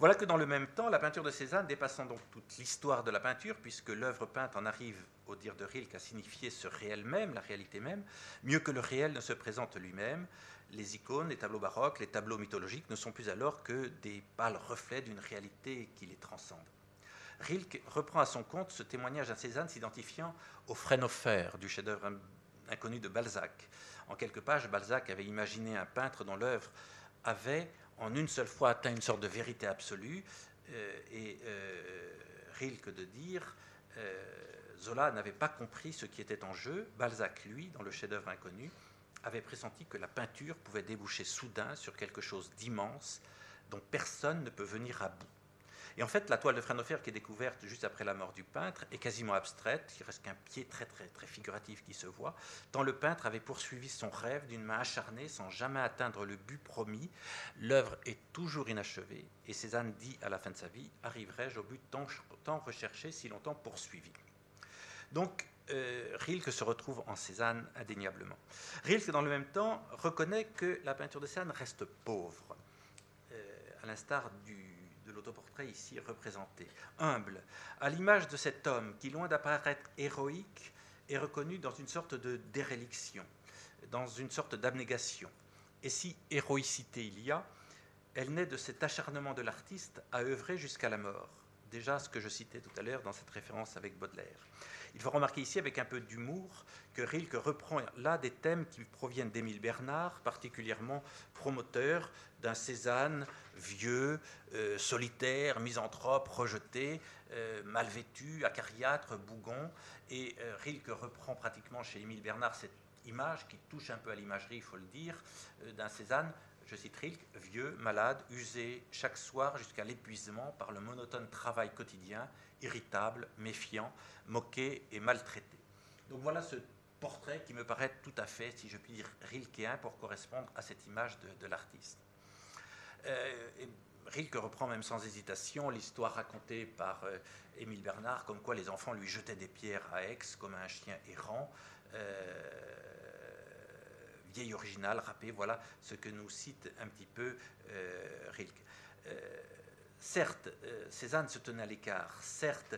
Voilà que dans le même temps, la peinture de Cézanne, dépassant donc toute l'histoire de la peinture, puisque l'œuvre peinte en arrive, au dire de Rilke, à signifier ce réel même, la réalité même, mieux que le réel ne se présente lui-même, les icônes, les tableaux baroques, les tableaux mythologiques ne sont plus alors que des pâles reflets d'une réalité qui les transcende. Rilke reprend à son compte ce témoignage à Cézanne s'identifiant au Frenofer du chef-d'œuvre inconnu de Balzac. En quelques pages, Balzac avait imaginé un peintre dont l'œuvre avait en une seule fois atteint une sorte de vérité absolue, euh, et euh, Rilke de dire euh, Zola n'avait pas compris ce qui était en jeu, Balzac, lui, dans le chef-d'œuvre inconnu, avait pressenti que la peinture pouvait déboucher soudain sur quelque chose d'immense dont personne ne peut venir à bout. Et en fait, la toile de Fraunhofer qui est découverte juste après la mort du peintre est quasiment abstraite, il reste qu'un pied très très très figuratif qui se voit, tant le peintre avait poursuivi son rêve d'une main acharnée sans jamais atteindre le but promis. L'œuvre est toujours inachevée, et Cézanne dit à la fin de sa vie Arriverai-je au but tant, recherché, si longtemps poursuivi? Donc, euh, Rilke se retrouve en Cézanne indéniablement. Rilke, dans le même temps, reconnaît que la peinture de Cézanne reste pauvre, euh, à l'instar de l'autoportrait ici représenté, humble, à l'image de cet homme qui, loin d'apparaître héroïque, est reconnu dans une sorte de déréliction, dans une sorte d'abnégation. Et si héroïcité il y a, elle naît de cet acharnement de l'artiste à œuvrer jusqu'à la mort. Déjà ce que je citais tout à l'heure dans cette référence avec Baudelaire. Il faut remarquer ici, avec un peu d'humour, que Rilke reprend là des thèmes qui proviennent d'Émile Bernard, particulièrement promoteur d'un Cézanne vieux, euh, solitaire, misanthrope, rejeté, euh, mal vêtu, acariâtre, bougon. Et euh, Rilke reprend pratiquement chez Émile Bernard cette image qui touche un peu à l'imagerie, il faut le dire, d'un Cézanne je cite Rilke, vieux, malade, usé chaque soir jusqu'à l'épuisement par le monotone travail quotidien, irritable, méfiant, moqué et maltraité. Donc voilà ce portrait qui me paraît tout à fait, si je puis dire, rilkéen pour correspondre à cette image de, l'artiste. Euh, Rilke reprend même sans hésitation l'histoire racontée par euh, Émile Bernard, comme quoi les enfants lui jetaient des pierres à Aix comme un chien errant. Euh, vieille originale, râpée, voilà ce que nous cite un petit peu euh, Rilke. Euh, certes, euh, Cézanne se tenait à l'écart, certes,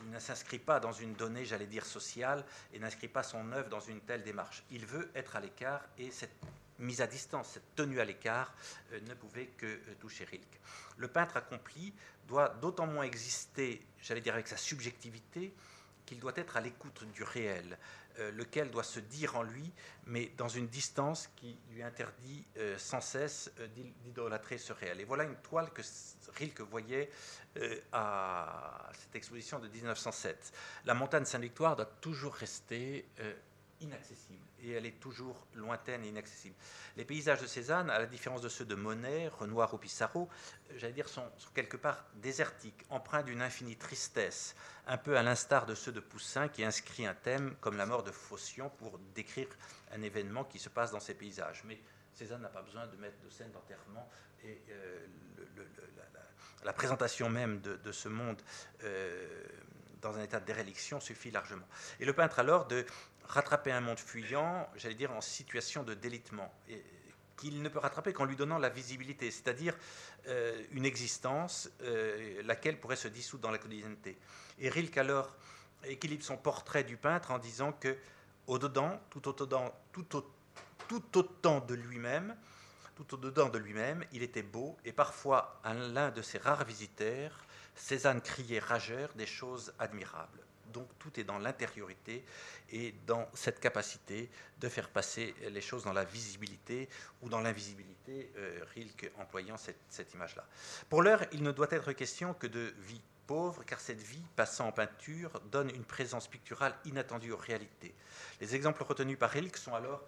il ne s'inscrit pas dans une donnée, j'allais dire, sociale, et n'inscrit pas son œuvre dans une telle démarche. Il veut être à l'écart, et cette mise à distance, cette tenue à l'écart, ne pouvait que toucher Rilke. Le peintre accompli doit d'autant moins exister, j'allais dire, avec sa subjectivité, qu'il doit être à l'écoute du réel, lequel doit se dire en lui, mais dans une distance qui lui interdit euh, sans cesse euh, d'idolâtrer ce réel. Et voilà une toile que Rilke voyait à cette exposition de 1907. La montagne Sainte-Victoire doit toujours rester inaccessible et elle est toujours lointaine et inaccessible. Les paysages de Cézanne, à la différence de ceux de Monet, Renoir ou Pissarro, j'allais dire, sont, quelque part désertiques, empreints d'une infinie tristesse, un peu à l'instar de ceux de Poussin qui inscrit un thème comme la mort de Phocion pour décrire un événement qui se passe dans ces paysages. Mais Cézanne n'a pas besoin de mettre de scène d'enterrement et euh, la, présentation même de, ce monde euh, dans un état de déréliction suffit largement. Et le peintre alors de rattraper un monde fuyant, j'allais dire en situation de délitement, qu'il ne peut rattraper qu'en lui donnant la visibilité, c'est-à-dire euh, une existence euh, laquelle pourrait se dissoudre dans la quotidienneté. Et Rilke alors équilibre son portrait du peintre en disant que au-dedans, tout au-dedans, tout, au, tout autant de lui-même, tout au-dedans de lui-même, il était beau, et parfois, l'un de ses rares visiteurs, Cézanne criait rageur des choses admirables. Donc tout est dans l'intériorité et dans cette capacité de faire passer les choses dans la visibilité ou dans l'invisibilité, euh, Rilke employant cette, cette image-là. Pour l'heure, il ne doit être question que de vie pauvre, car cette vie, passant en peinture, donne une présence picturale inattendue aux réalités. Les exemples retenus par Rilke sont alors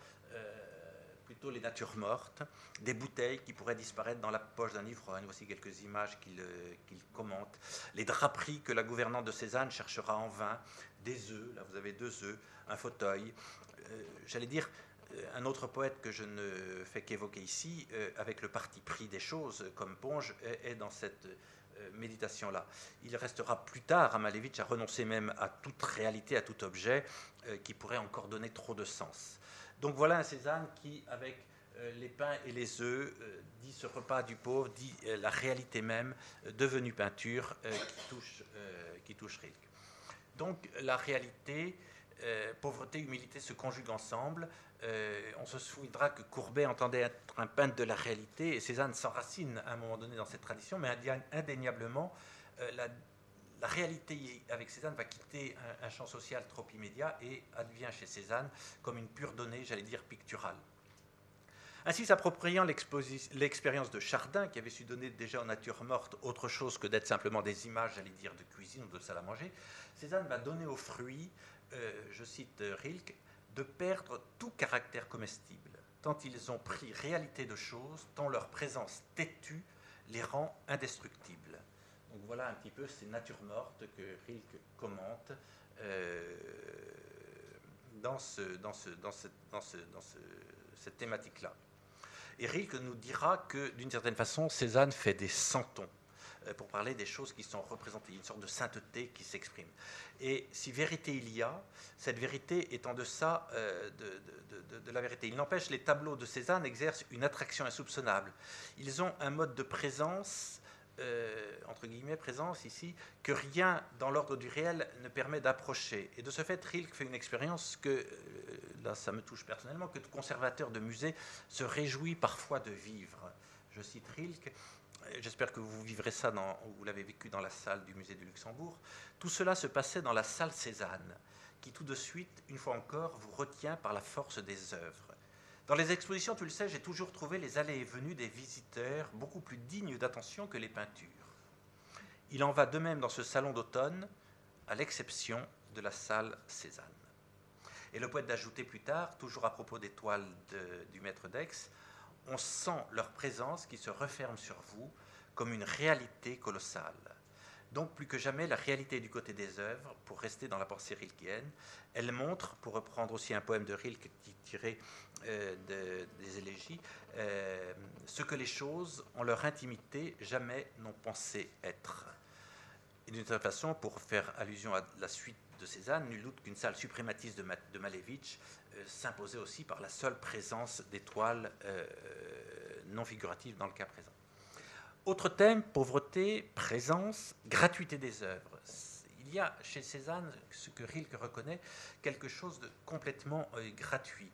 plutôt les natures mortes, des bouteilles qui pourraient disparaître dans la poche d'un livre. Voici quelques images qu'il euh, commente. Les draperies que la gouvernante de Cézanne cherchera en vain, des œufs, là vous avez deux œufs, un fauteuil. Euh, j'allais dire, euh, un autre poète que je ne fais qu'évoquer ici, avec le parti pris des choses comme Ponge, est, dans cette méditation-là. Il restera plus tard à Malevitch à renoncer même à toute réalité, à tout objet qui pourrait encore donner trop de sens. Donc voilà un Cézanne qui, avec les pains et les œufs, dit ce repas du pauvre, dit la réalité même devenue peinture qui touche, qui touche Rilke. Donc la réalité, pauvreté, humilité se conjuguent ensemble. Euh, on se souviendra que Courbet entendait être un peintre de la réalité, et Cézanne s'enracine à un moment donné dans cette tradition, mais indéniablement, euh, la, réalité avec Cézanne va quitter un, champ social trop immédiat et advient chez Cézanne comme une pure donnée, j'allais dire, picturale. Ainsi, s'appropriant l'expérience de Chardin, qui avait su donner déjà aux natures mortes autre chose que d'être simplement des images, j'allais dire, de cuisine ou de salle à manger, Cézanne va donner aux fruits, euh, je cite Rilke, de perdre tout caractère comestible, tant ils ont pris réalité de choses, tant leur présence têtue les rend indestructibles. Donc voilà un petit peu ces natures mortes que Rilke commente dans, ce, dans, ce, dans, dans, dans cette thématique-là. Et Rilke nous dira que d'une certaine façon, Cézanne fait des santons. Euh, pour parler des choses qui sont représentées, une sorte de sainteté qui s'exprime. Et si vérité il y a, cette vérité est en deçà euh, de, la vérité. Il n'empêche, les tableaux de Cézanne exercent une attraction insoupçonnable. Ils ont un mode de présence, euh, entre guillemets, présence ici, que rien dans l'ordre du réel ne permet d'approcher. Et de ce fait, Rilke fait une expérience que, là ça me touche personnellement, que de conservateur de musée se réjouit parfois de vivre. Je cite Rilke, j'espère que vous vivrez ça, dans, vous l'avez vécu dans la salle du musée du Luxembourg, tout cela se passait dans la salle Cézanne, qui tout de suite, une fois encore, vous retient par la force des œuvres. Dans les expositions, tu le sais, j'ai toujours trouvé les allées et venues des visiteurs beaucoup plus dignes d'attention que les peintures. Il en va de même dans ce salon d'automne, à l'exception de la salle Cézanne. Et le poète d'ajouter plus tard, toujours à propos des toiles du maître d'Aix, on sent leur présence qui se referme sur vous comme une réalité colossale. Donc plus que jamais la réalité du côté des œuvres, pour rester dans la pensée rilkienne, elle montre, pour reprendre aussi un poème de Rilke tirait euh, des élégies, euh, ce que les choses, en leur intimité, jamais n'ont pensé être. Et d'une certaine façon, pour faire allusion à la suite de Cézanne, nul doute qu'une salle suprématiste de, Malevitch euh, s'imposait aussi par la seule présence d'étoiles non figuratives dans le cas présent. Autre thème, pauvreté, présence, gratuité des œuvres. Il y a chez Cézanne, ce que Rilke reconnaît, quelque chose de complètement euh, gratuit.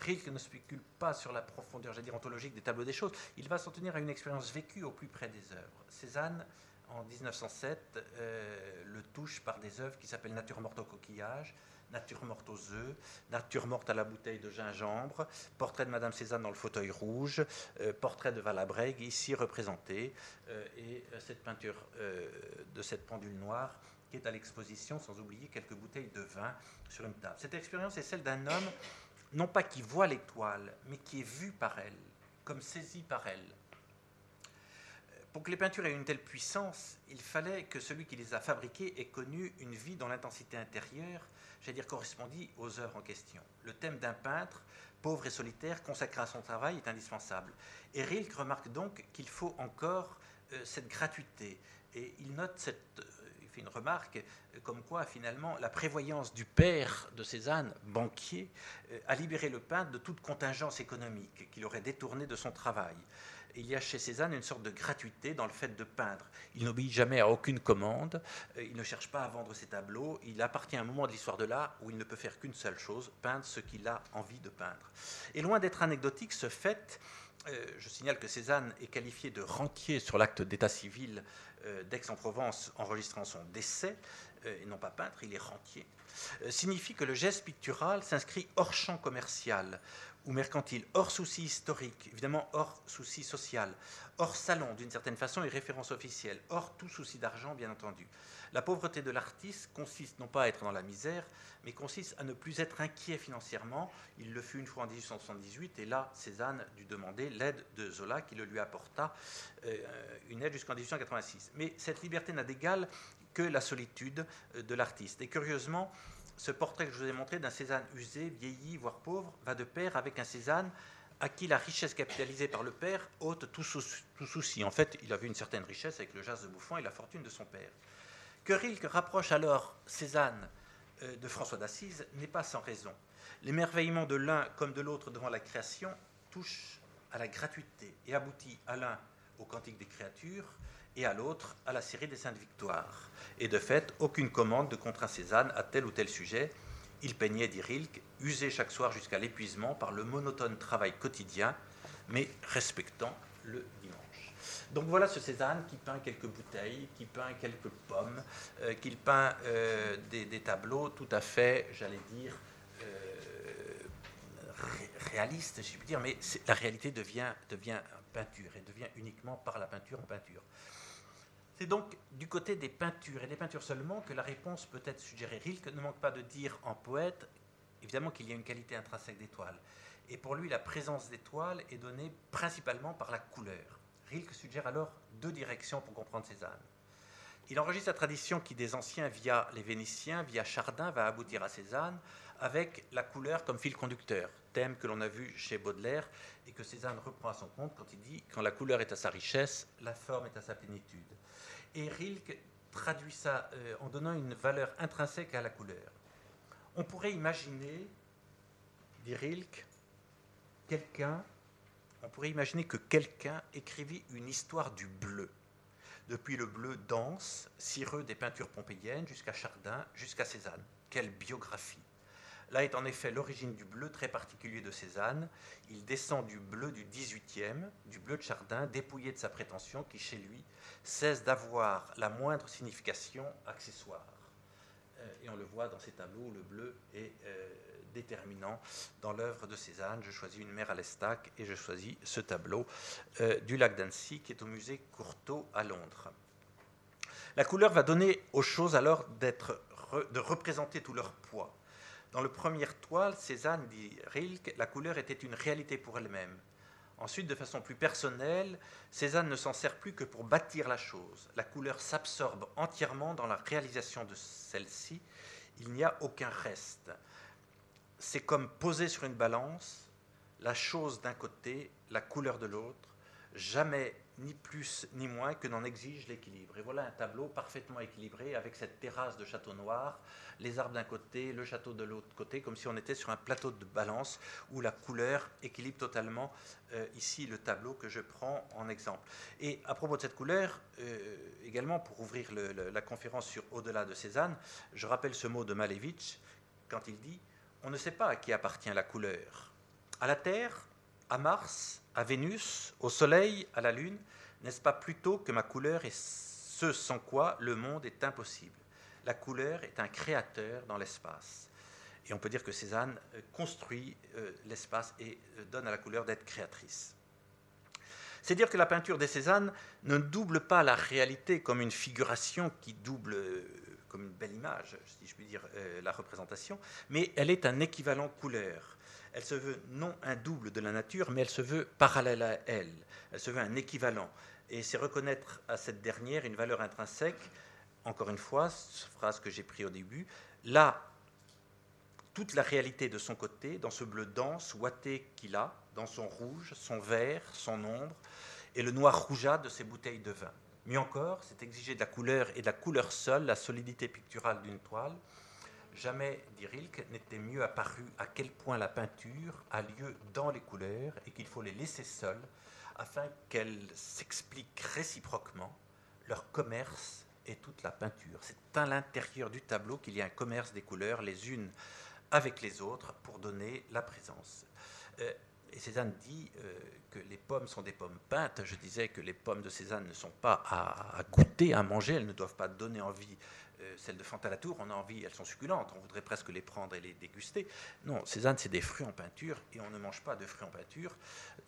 Rilke ne spécule pas sur la profondeur, j'allais dire, ontologique des tableaux des choses. Il va s'en tenir à une expérience vécue au plus près des œuvres. Cézanne en 1907, euh, le touche par des œuvres qui s'appellent Nature morte au coquillage, Nature morte aux œufs, Nature morte à la bouteille de gingembre, Portrait de Madame Cézanne dans le fauteuil rouge, euh, Portrait de Valabrègue, ici représenté, euh, et cette peinture de cette pendule noire qui est à l'exposition, sans oublier quelques bouteilles de vin sur une table. Cette expérience est celle d'un homme, non pas qui voit l'étoile, mais qui est vu par elle, comme saisi par elle pour que les peintures aient une telle puissance, il fallait que celui qui les a fabriquées ait connu une vie dont l'intensité intérieure, j'allais dire, correspondit aux œuvres en question. Le thème d'un peintre, pauvre et solitaire, consacré à son travail, est indispensable. Et Rilke remarque donc qu'il faut encore euh, cette gratuité. Et il note cette, fait une remarque euh, comme quoi finalement la prévoyance du père de Cézanne, banquier, a libéré le peintre de toute contingence économique qu'il aurait détournée de son travail il y a chez Cézanne une sorte de gratuité dans le fait de peindre. Il n'obéit jamais à aucune commande, euh, il ne cherche pas à vendre ses tableaux, il appartient à un moment de l'histoire de l'art où il ne peut faire qu'une seule chose, peindre ce qu'il a envie de peindre. Et loin d'être anecdotique, ce fait, euh, je signale que Cézanne est qualifié de rentier sur l'acte d'état civil euh, d'Aix-en-Provence enregistrant son décès, et non pas peintre, il est rentier, signifie que le geste pictural s'inscrit hors champ commercial, ou mercantile, hors souci historique, évidemment hors souci social, hors salon d'une certaine façon et référence officielle, hors tout souci d'argent bien entendu. La pauvreté de l'artiste consiste non pas à être dans la misère, mais consiste à ne plus être inquiet financièrement. Il le fut une fois en 1878 et là Cézanne dut demander l'aide de Zola qui le lui apporta, euh, une aide jusqu'en 1886. Mais cette liberté n'a d'égal que la solitude euh, de l'artiste. Et curieusement, ce portrait que je vous ai montré d'un Cézanne usé, vieilli, voire pauvre, va de pair avec un Cézanne à qui la richesse capitalisée par le père ôte tout, souci. En fait, il avait une certaine richesse avec le jazz de Bouffon et la fortune de son père. Que Rilke rapproche alors Cézanne euh, de François d'Assise n'est pas sans raison. L'émerveillement de l'un comme de l'autre devant la création touche à la gratuité et aboutit à l'un au Cantique des créatures et à l'autre à la série des Saintes Victoires. Et de fait, aucune commande de contraint Cézanne à tel ou tel sujet, il peignait, dit Rilke, usé chaque soir jusqu'à l'épuisement par le monotone travail quotidien, mais respectant le dimanche. Donc voilà ce Cézanne qui peint quelques bouteilles, qui peint quelques pommes, euh, qui peint euh, des, tableaux tout à fait, j'allais dire, euh, réalistes, je puis dire, mais la réalité devient, devient peinture et devient uniquement par la peinture en peinture. C'est donc du côté des peintures, et des peintures seulement, que la réponse peut être suggérée. Rilke ne manque pas de dire en poète, évidemment qu'il y a une qualité intrinsèque d'étoile. Et pour lui, la présence d'étoiles est donnée principalement par la couleur. Rilke suggère alors deux directions pour comprendre Cézanne. Il enregistre la tradition qui, des anciens via les Vénitiens, via Chardin, va aboutir à Cézanne, avec la couleur comme fil conducteur, thème que l'on a vu chez Baudelaire et que Cézanne reprend à son compte quand il dit Quand la couleur est à sa richesse, la forme est à sa plénitude. Et Rilke traduit ça euh, en donnant une valeur intrinsèque à la couleur. On pourrait imaginer, dit Rilke, quelqu'un, on pourrait imaginer que quelqu'un écrivit une histoire du bleu, depuis le bleu dense, cireux des peintures pompéiennes, jusqu'à Chardin, jusqu'à Cézanne. Quelle biographie Là est en effet l'origine du bleu très particulier de Cézanne. Il descend du bleu du 18e, du bleu de Chardin, dépouillé de sa prétention, qui chez lui cesse d'avoir la moindre signification accessoire. Euh, et on le voit dans ces tableaux où le bleu est euh, déterminant dans l'œuvre de Cézanne. Je choisis une mer à l'Estac et je choisis ce tableau euh, du lac d'Annecy qui est au musée Courtauld à Londres. La couleur va donner aux choses alors de représenter tout leur poids. Dans le premier toile, Cézanne dit Rilke, la couleur était une réalité pour elle-même. Ensuite, de façon plus personnelle, Cézanne ne s'en sert plus que pour bâtir la chose. La couleur s'absorbe entièrement dans la réalisation de celle-ci. Il n'y a aucun reste. C'est comme poser sur une balance la chose d'un côté, la couleur de l'autre. Jamais ni plus ni moins que n'en exige l'équilibre. Et voilà un tableau parfaitement équilibré avec cette terrasse de château noir, les arbres d'un côté, le château de l'autre côté, comme si on était sur un plateau de balance où la couleur équilibre totalement euh, ici le tableau que je prends en exemple. Et à propos de cette couleur, euh, également pour ouvrir la conférence sur Au-delà de Cézanne, je rappelle ce mot de Malevitch quand il dit On ne sait pas à qui appartient la couleur. À la Terre, à Mars, à Vénus, au Soleil, à la Lune, n'est-ce pas plutôt que ma couleur est ce sans quoi le monde est impossible? La couleur est un créateur dans l'espace. Et on peut dire que Cézanne euh, construit euh, l'espace et euh, donne à la couleur d'être créatrice. C'est dire que la peinture des Cézanne ne double pas la réalité comme une figuration qui double, comme une belle image, si je puis dire, la représentation, mais elle est un équivalent couleur. Elle se veut non un double de la nature, mais elle se veut parallèle à elle. Elle se veut un équivalent. Et c'est reconnaître à cette dernière une valeur intrinsèque. Encore une fois, phrase que j'ai prise au début, là, toute la réalité de son côté, dans ce bleu dense, ouaté qu'il a, dans son rouge, son vert, son ombre, et le noir rougeâtre de ses bouteilles de vin. Mieux encore, c'est exiger de la couleur et de la couleur seule la solidité picturale d'une toile, Jamais, dit Rilke, n'était mieux apparu à quel point la peinture a lieu dans les couleurs et qu'il faut les laisser seules afin qu'elles s'expliquent réciproquement leur commerce et toute la peinture. C'est à l'intérieur du tableau qu'il y a un commerce des couleurs les unes avec les autres pour donner la présence. Euh, et Cézanne dit euh, que les pommes sont des pommes peintes. Je disais que les pommes de Cézanne ne sont pas à, goûter, à manger, elles ne doivent pas donner envie celles de Fantalatour, on a envie, elles sont succulentes, on voudrait presque les prendre et les déguster. Non, Cézanne, c'est des fruits en peinture et on ne mange pas de fruits en peinture.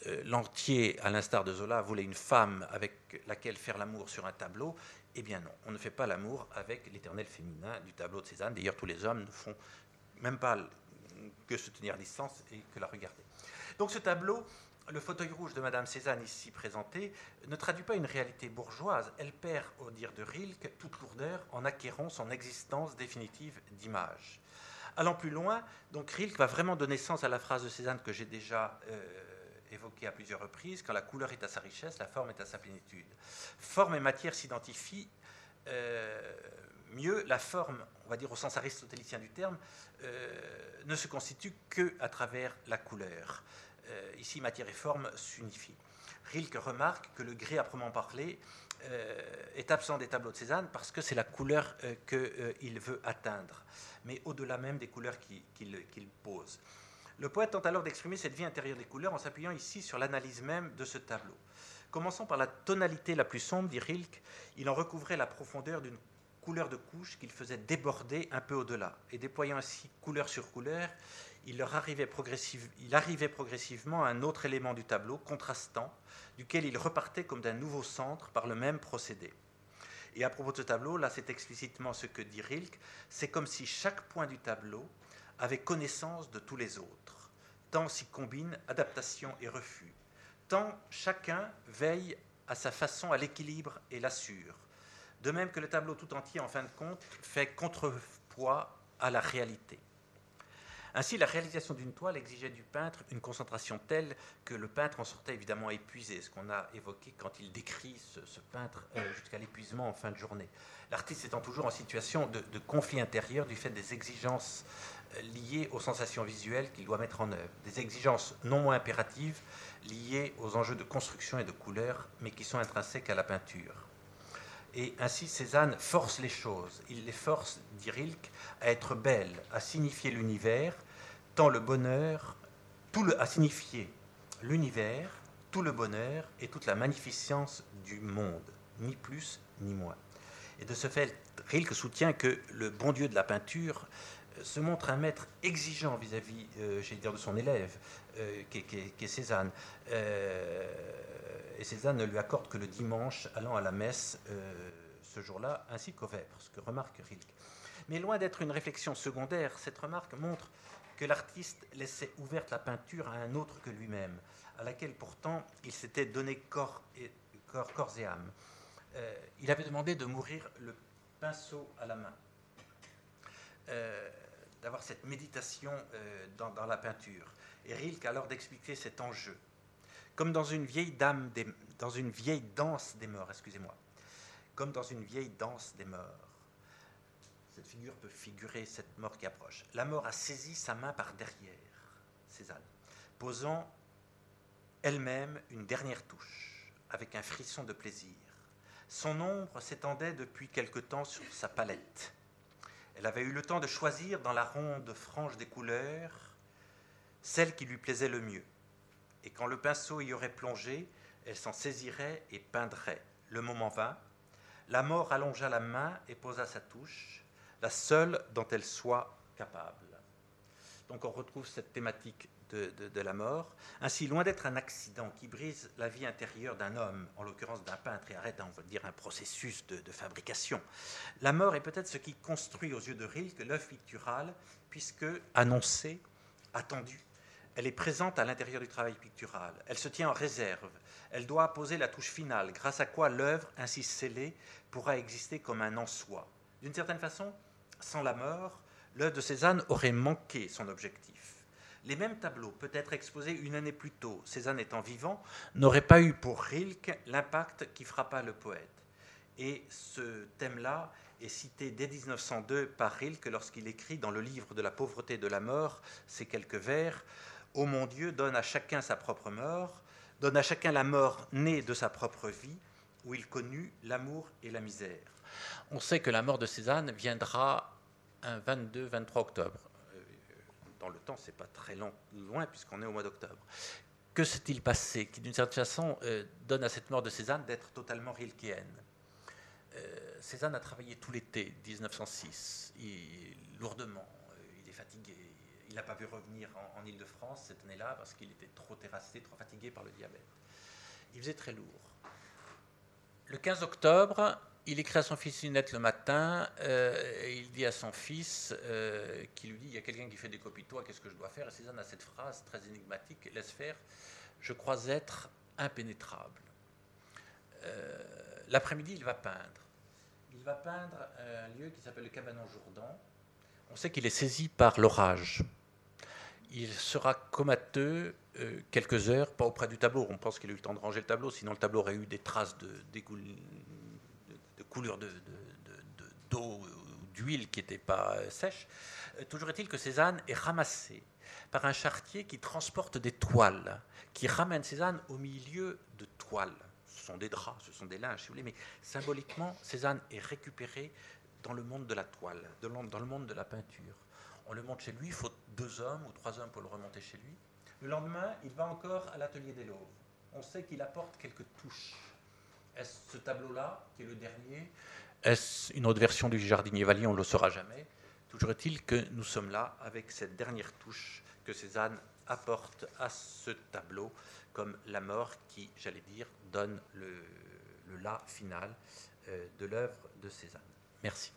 Euh, L'entier, à l'instar de Zola, voulait une femme avec laquelle faire l'amour sur un tableau. Eh bien non, on ne fait pas l'amour avec l'éternel féminin du tableau de Cézanne. D'ailleurs, tous les hommes ne font même pas que se tenir à distance et que la regarder. Donc ce tableau, le fauteuil rouge de Madame Cézanne, ici présenté, ne traduit pas une réalité bourgeoise. Elle perd, au dire de Rilke, toute lourdeur en acquérant son existence définitive d'image. Allant plus loin, donc Rilke va vraiment donner sens à la phrase de Cézanne que j'ai déjà euh, évoqué à plusieurs reprises, quand la couleur est à sa richesse, la forme est à sa plénitude. Forme et matière s'identifient. Euh, mieux, la forme, on va dire au sens aristotélicien du terme, euh, ne se constitue que à travers la couleur. Euh, ici, matière et forme s'unifient. Rilke remarque que le gris à proprement parler est absent des tableaux de Cézanne parce que c'est la couleur qu'il veut atteindre, mais au-delà même des couleurs qu'il pose. Le poète tente alors d'exprimer cette vie intérieure des couleurs en s'appuyant ici sur l'analyse même de ce tableau. Commençant par la tonalité la plus sombre, dit Rilke, il en recouvrait la profondeur d'une couleur de couche qu'il faisait déborder un peu au-delà. Et déployant ainsi couleur sur couleur, il, leur arrivait, il arrivait progressivement à un autre élément du tableau, contrastant, duquel il repartait comme d'un nouveau centre par le même procédé. Et à propos de ce tableau, là c'est explicitement ce que dit Rilke, c'est comme si chaque point du tableau avait connaissance de tous les autres, tant s'y combinent adaptation et refus, tant chacun veille à sa façon à l'équilibre et l'assure, de même que le tableau tout entier, en fin de compte, fait contrepoids à la réalité. Ainsi, la réalisation d'une toile exigeait du peintre une concentration telle que le peintre en sortait évidemment épuisé, ce qu'on a évoqué quand il décrit ce, peintre euh, jusqu'à l'épuisement en fin de journée. L'artiste étant toujours en situation de, de, conflit intérieur du fait des exigences liées aux sensations visuelles qu'il doit mettre en œuvre, des exigences non moins impératives liées aux enjeux de construction et de couleur, mais qui sont intrinsèques à la peinture. Et ainsi, Cézanne force les choses. Il les force, dit Rilke, à être belles, à signifier l'univers, tant le bonheur, tout le, à signifier l'univers, tout le bonheur et toute la magnificence du monde, ni plus ni moins. Et de ce fait, Rilke soutient que le bon Dieu de la peinture se montre un maître exigeant vis-à-vis, euh, dire, de son élève, euh, qui, est Cézanne. Euh, et Cézanne ne lui accorde que le dimanche, allant à la messe ce jour-là, ainsi qu'au vêpres, ce que remarque Rilke. Mais loin d'être une réflexion secondaire, cette remarque montre que l'artiste laissait ouverte la peinture à un autre que lui-même, à laquelle pourtant il s'était donné corps et, corps, et âme. il avait demandé de mourir le pinceau à la main d'avoir cette méditation euh, dans, la peinture. Et Rilke alors d'expliquer cet enjeu. Comme dans une vieille danse des morts, excusez-moi, comme dans une vieille danse des morts. Cette figure peut figurer cette mort qui approche. La mort a saisi sa main par derrière, Cézanne, posant elle-même une dernière touche, avec un frisson de plaisir. Son ombre s'étendait depuis quelque temps sur sa palette. Elle avait eu le temps de choisir dans la ronde frange des couleurs celle qui lui plaisait le mieux. Et quand le pinceau y aurait plongé, elle s'en saisirait et peindrait. Le moment vint, la mort allongea la main et posa sa touche, la seule dont elle soit capable. Donc on retrouve cette thématique de, la mort. Ainsi, loin d'être un accident qui brise la vie intérieure d'un homme, en l'occurrence d'un peintre, et arrête, on va dire, un processus de, fabrication, la mort est peut-être ce qui construit aux yeux de Rilke l'œuvre picturale, puisque annoncée, attendue, elle est présente à l'intérieur du travail pictural. Elle se tient en réserve. Elle doit poser la touche finale, grâce à quoi l'œuvre, ainsi scellée, pourra exister comme un en soi. D'une certaine façon, sans la mort, l'œuvre de Cézanne aurait manqué son objectif les mêmes tableaux, peut-être exposés une année plus tôt, Cézanne étant vivant, n'auraient pas eu pour Rilke l'impact qui frappa le poète. Et ce thème-là est cité dès 1902 par Rilke lorsqu'il écrit dans le livre de la pauvreté et de la mort ces quelques vers Ô mon Dieu, donne à chacun sa propre mort, donne à chacun la mort née de sa propre vie, où il connut l'amour et la misère. On sait que la mort de Cézanne viendra un 22-23 octobre dans le temps, c'est pas très long, loin puisqu'on est au mois d'octobre. Que s'est-il passé qui, d'une certaine façon, euh, donne à cette mort de Cézanne d'être totalement rilkéenne? Euh, Cézanne a travaillé tout l'été 1906, lourdement, euh, il est fatigué. Il n'a pas pu revenir en, Ile-de-France cette année-là parce qu'il était trop terrassé, trop fatigué par le diabète. Il faisait très lourd. Le 15 octobre, il écrit à son fils une lettre le matin, euh, et il dit à son fils, euh, qui lui dit, il y a quelqu'un qui fait des copies de toi, qu'est-ce que je dois faire? Et Cézanne a cette phrase très énigmatique, laisse faire, je crois être impénétrable. Euh, l'après-midi, il va peindre. Il va peindre un lieu qui s'appelle le Cabanon Jourdan. On sait qu'il est saisi par l'orage. Il sera comateux euh, quelques heures, pas auprès du tableau. On pense qu'il a eu le temps de ranger le tableau, sinon le tableau aurait eu des traces de, de, coulure d'eau ou d'huile qui n'étaient pas euh, sèches. Euh, toujours est-il que Cézanne est ramassé par un chartier qui transporte des toiles, qui ramène Cézanne au milieu de toiles. Ce sont des draps, ce sont des linges, si vous voulez, mais symboliquement, Cézanne est récupéré dans le monde de la toile, dans le monde de la peinture. On le monte chez lui, il faut deux hommes ou trois hommes pour le remonter chez lui. Le lendemain, il va encore à l'atelier des Louvres. On sait qu'il apporte quelques touches. Est-ce ce tableau-là, qui est le dernier Est-ce une autre version du jardinier Valier? On ne le saura jamais. Toujours est-il que nous sommes là avec cette dernière touche que Cézanne apporte à ce tableau comme la mort qui, j'allais dire, donne le, le la final euh, de l'œuvre de Cézanne. Merci.